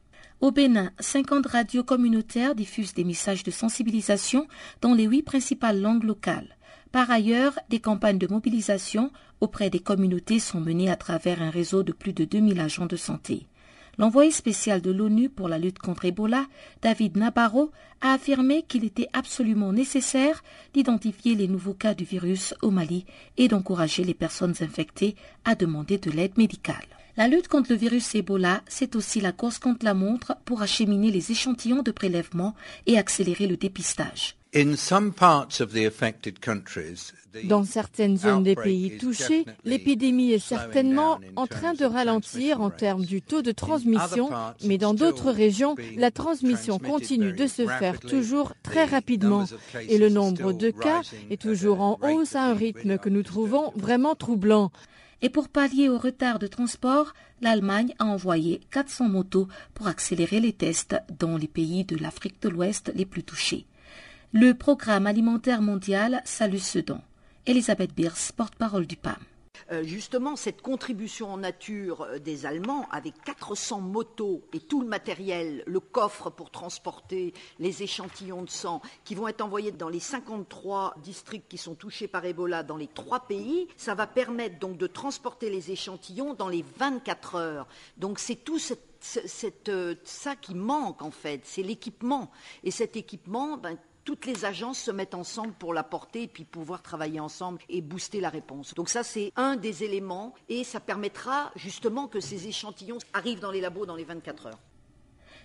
Au Bénin, 50 radios communautaires diffusent des messages de sensibilisation dans les huit principales langues locales. Par ailleurs, des campagnes de mobilisation auprès des communautés sont menées à travers un réseau de plus de 2000 agents de santé. L'envoyé spécial de l'ONU pour la lutte contre Ebola, David Nabarro, a affirmé qu'il était absolument nécessaire d'identifier les nouveaux cas du virus au Mali et d'encourager les personnes infectées à demander de l'aide médicale. La lutte contre le virus Ebola, c'est aussi la course contre la montre pour acheminer les échantillons de prélèvement et accélérer le dépistage. Dans certaines zones des pays touchés, l'épidémie est certainement en train de ralentir en termes du taux de transmission, mais dans d'autres régions, la transmission continue de se faire toujours très rapidement et le nombre de cas est toujours en hausse à un rythme que nous trouvons vraiment troublant. Et pour pallier au retard de transport, l'Allemagne a envoyé 400 motos pour accélérer les tests dans les pays de l'Afrique de l'Ouest les plus touchés. Le programme alimentaire mondial salue ce don. Elisabeth Birs, porte-parole du PAM. Euh, justement, cette contribution en nature euh, des Allemands, avec 400 motos et tout le matériel, le coffre pour transporter les échantillons de sang, qui vont être envoyés dans les 53 districts qui sont touchés par Ebola dans les trois pays, ça va permettre donc de transporter les échantillons dans les 24 heures. Donc c'est tout euh, ça qui manque en fait, c'est l'équipement. Et cet équipement, ben, toutes les agences se mettent ensemble pour l'apporter et puis pouvoir travailler ensemble et booster la réponse. Donc ça, c'est un des éléments et ça permettra justement que ces échantillons arrivent dans les labos dans les 24 heures.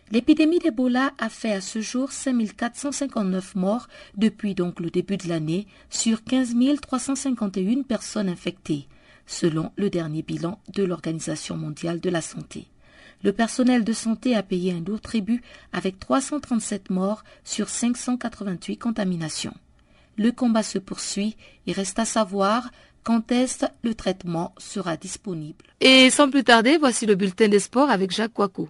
L'épidémie d'Ebola a fait à ce jour 5459 morts depuis donc le début de l'année sur 15 351 personnes infectées, selon le dernier bilan de l'Organisation mondiale de la santé. Le personnel de santé a payé un lourd tribut avec 337 morts sur 588 contaminations. Le combat se poursuit et reste à savoir quand est-ce le traitement sera disponible. Et sans plus tarder, voici le bulletin des sports avec Jacques Coicou.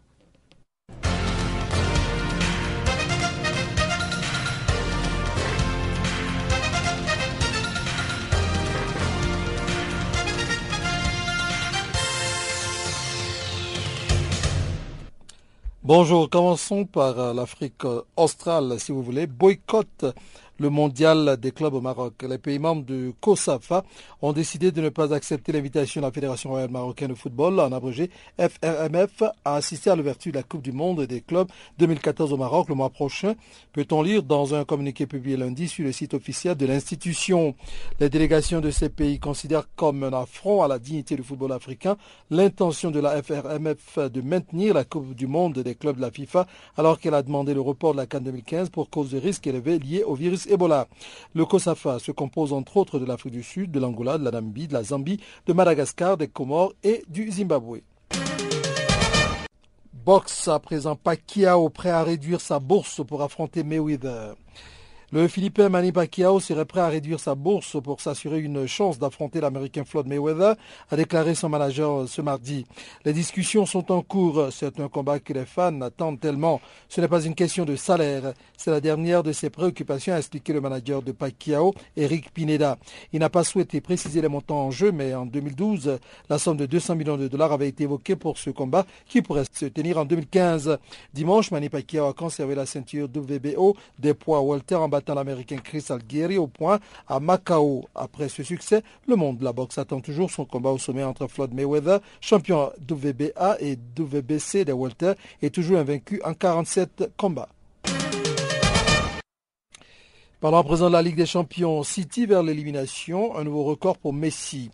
Bonjour, commençons par euh, l'Afrique australe, si vous voulez. Boycott le mondial des clubs au Maroc. Les pays membres du COSAFA ont décidé de ne pas accepter l'invitation de la Fédération royale marocaine de football, en abrégé FRMF, à assister à l'ouverture de la Coupe du monde des clubs 2014 au Maroc le mois prochain, peut-on lire dans un communiqué publié lundi sur le site officiel de l'institution? Les délégations de ces pays considèrent comme un affront à la dignité du football africain l'intention de la FRMF de maintenir la Coupe du monde des clubs de la FIFA alors qu'elle a demandé le report de la CAN 2015 pour cause de risques élevés liés au virus Ebola. Le COSAFA se compose entre autres de l'Afrique du Sud, de l'Angola, de la Namibie, de la Zambie, de Madagascar, des Comores et du Zimbabwe. Box à présent, Pacquiao prêt à réduire sa bourse pour affronter Mayweather. Le Philippin Manny Pacquiao serait prêt à réduire sa bourse pour s'assurer une chance d'affronter l'Américain Floyd Mayweather, a déclaré son manager ce mardi. Les discussions sont en cours. C'est un combat que les fans attendent tellement. Ce n'est pas une question de salaire. C'est la dernière de ses préoccupations, a expliqué le manager de Pacquiao, Eric Pineda. Il n'a pas souhaité préciser les montants en jeu, mais en 2012, la somme de 200 millions de dollars avait été évoquée pour ce combat qui pourrait se tenir en 2015. Dimanche, Manny Pacquiao a conservé la ceinture WBO des poids Walter en l'Américain Chris Algieri au point à Macao. Après ce succès, le monde de la boxe attend toujours son combat au sommet entre Floyd Mayweather, champion WBA et WBC des Walter, et toujours invaincu en 47 combats. Parlons à présent de la Ligue des Champions, City vers l'élimination, un nouveau record pour Messi.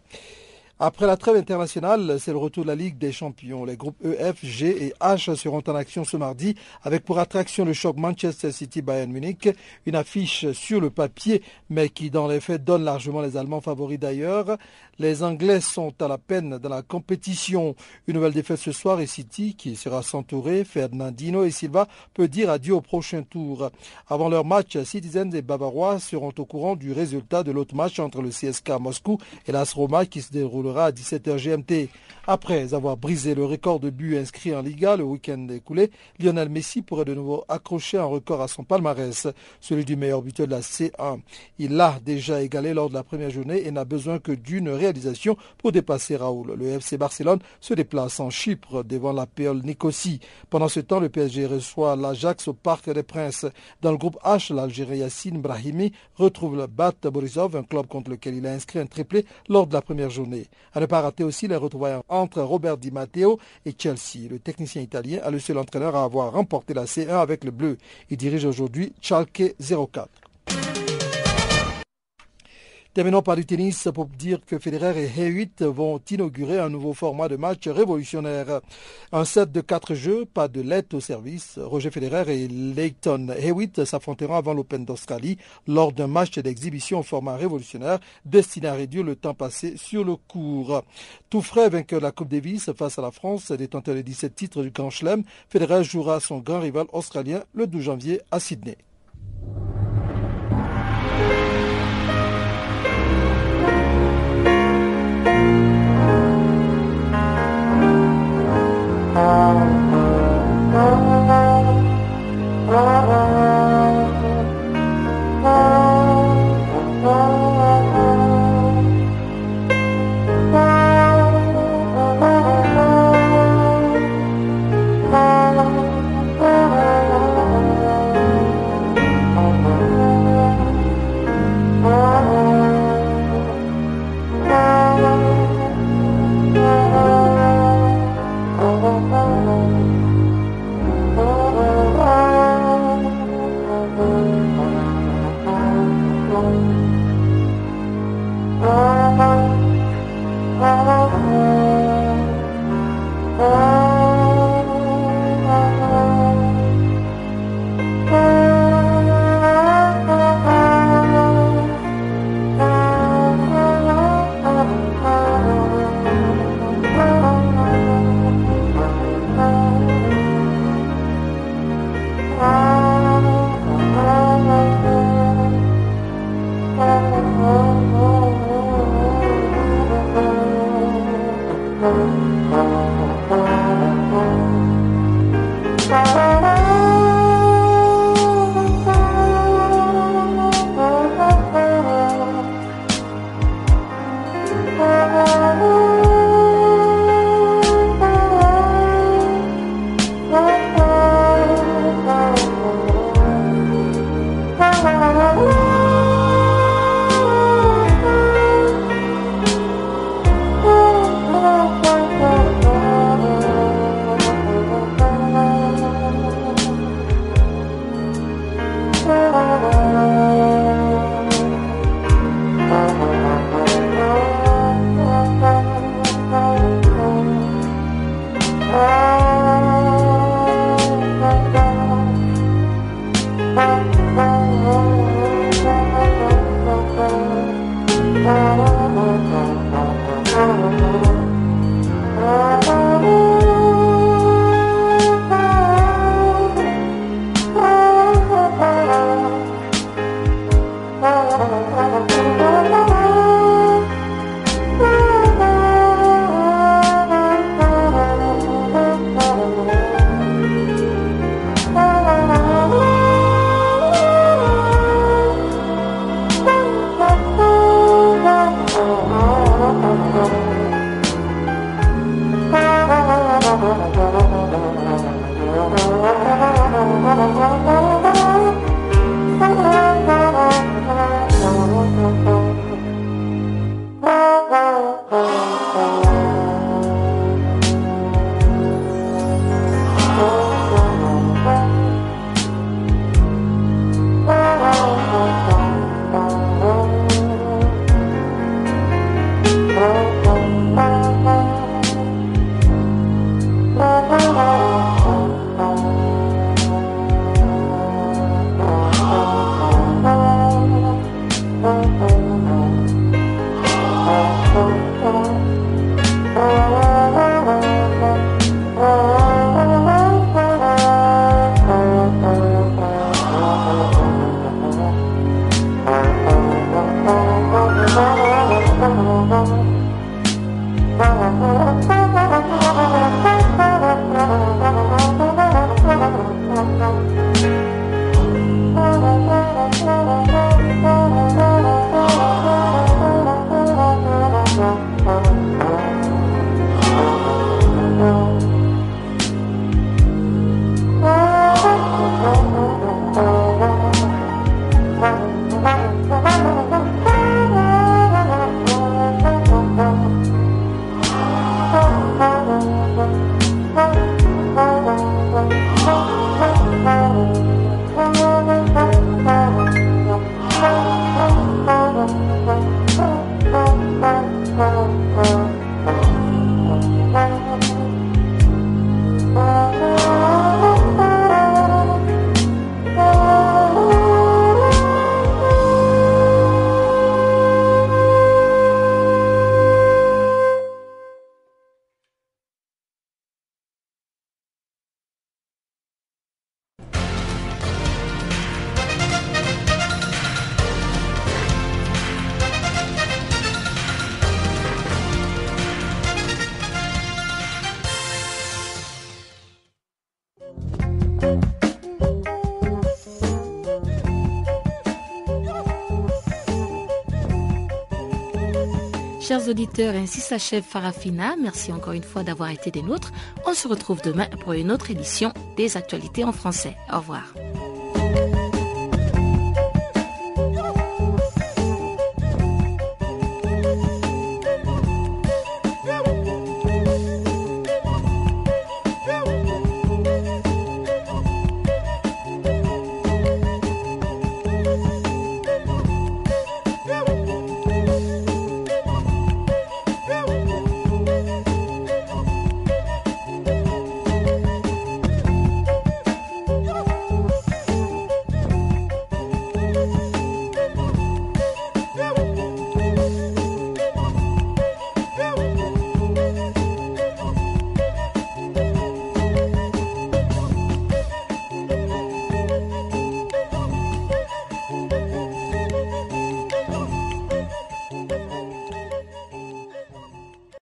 Après la trêve internationale, c'est le retour de la Ligue des Champions. Les groupes E, F, G et H seront en action ce mardi avec pour attraction le choc Manchester City-Bayern Munich, une affiche sur le papier mais qui dans les faits donne largement les Allemands favoris d'ailleurs. Les Anglais sont à la peine dans la compétition. Une nouvelle défaite ce soir et City, qui sera s'entourer, Fernandino et Silva, peut dire adieu au prochain tour. Avant leur match, Citizens et Bavarois seront au courant du résultat de l'autre match entre le CSK Moscou et l'AS Roma qui se à 17h GMT. Après avoir brisé le record de buts inscrits en Liga le week-end écoulé, Lionel Messi pourrait de nouveau accrocher un record à son palmarès, celui du meilleur buteur de la C1. Il l'a déjà égalé lors de la première journée et n'a besoin que d'une réalisation pour dépasser Raoul. Le FC Barcelone se déplace en Chypre devant la PL Nicosie. Pendant ce temps, le PSG reçoit l'Ajax au Parc des Princes. Dans le groupe H, l'Algérien Yassine Brahimi retrouve le Bat Borisov, un club contre lequel il a inscrit un triplé lors de la première journée. À ne pas rater aussi les retrouvailles entre Robert Di Matteo et Chelsea. Le technicien italien a le seul entraîneur à avoir remporté la C1 avec le bleu. Il dirige aujourd'hui Schalke 04. Terminons par du tennis pour dire que Federer et Hewitt vont inaugurer un nouveau format de match révolutionnaire. Un set de quatre jeux, pas de lettres au service. Roger Federer et Leighton Hewitt s'affronteront avant l'Open d'Australie lors d'un match d'exhibition au format révolutionnaire destiné à réduire le temps passé sur le court. Tout frais vainqueur de la Coupe Davis face à la France, détenteur des 17 titres du Grand Chelem, Federer jouera son grand rival australien le 12 janvier à Sydney. Natal. Auditeurs, ainsi s'achève Farafina. Merci encore une fois d'avoir été des nôtres. On se retrouve demain pour une autre édition des actualités en français. Au revoir.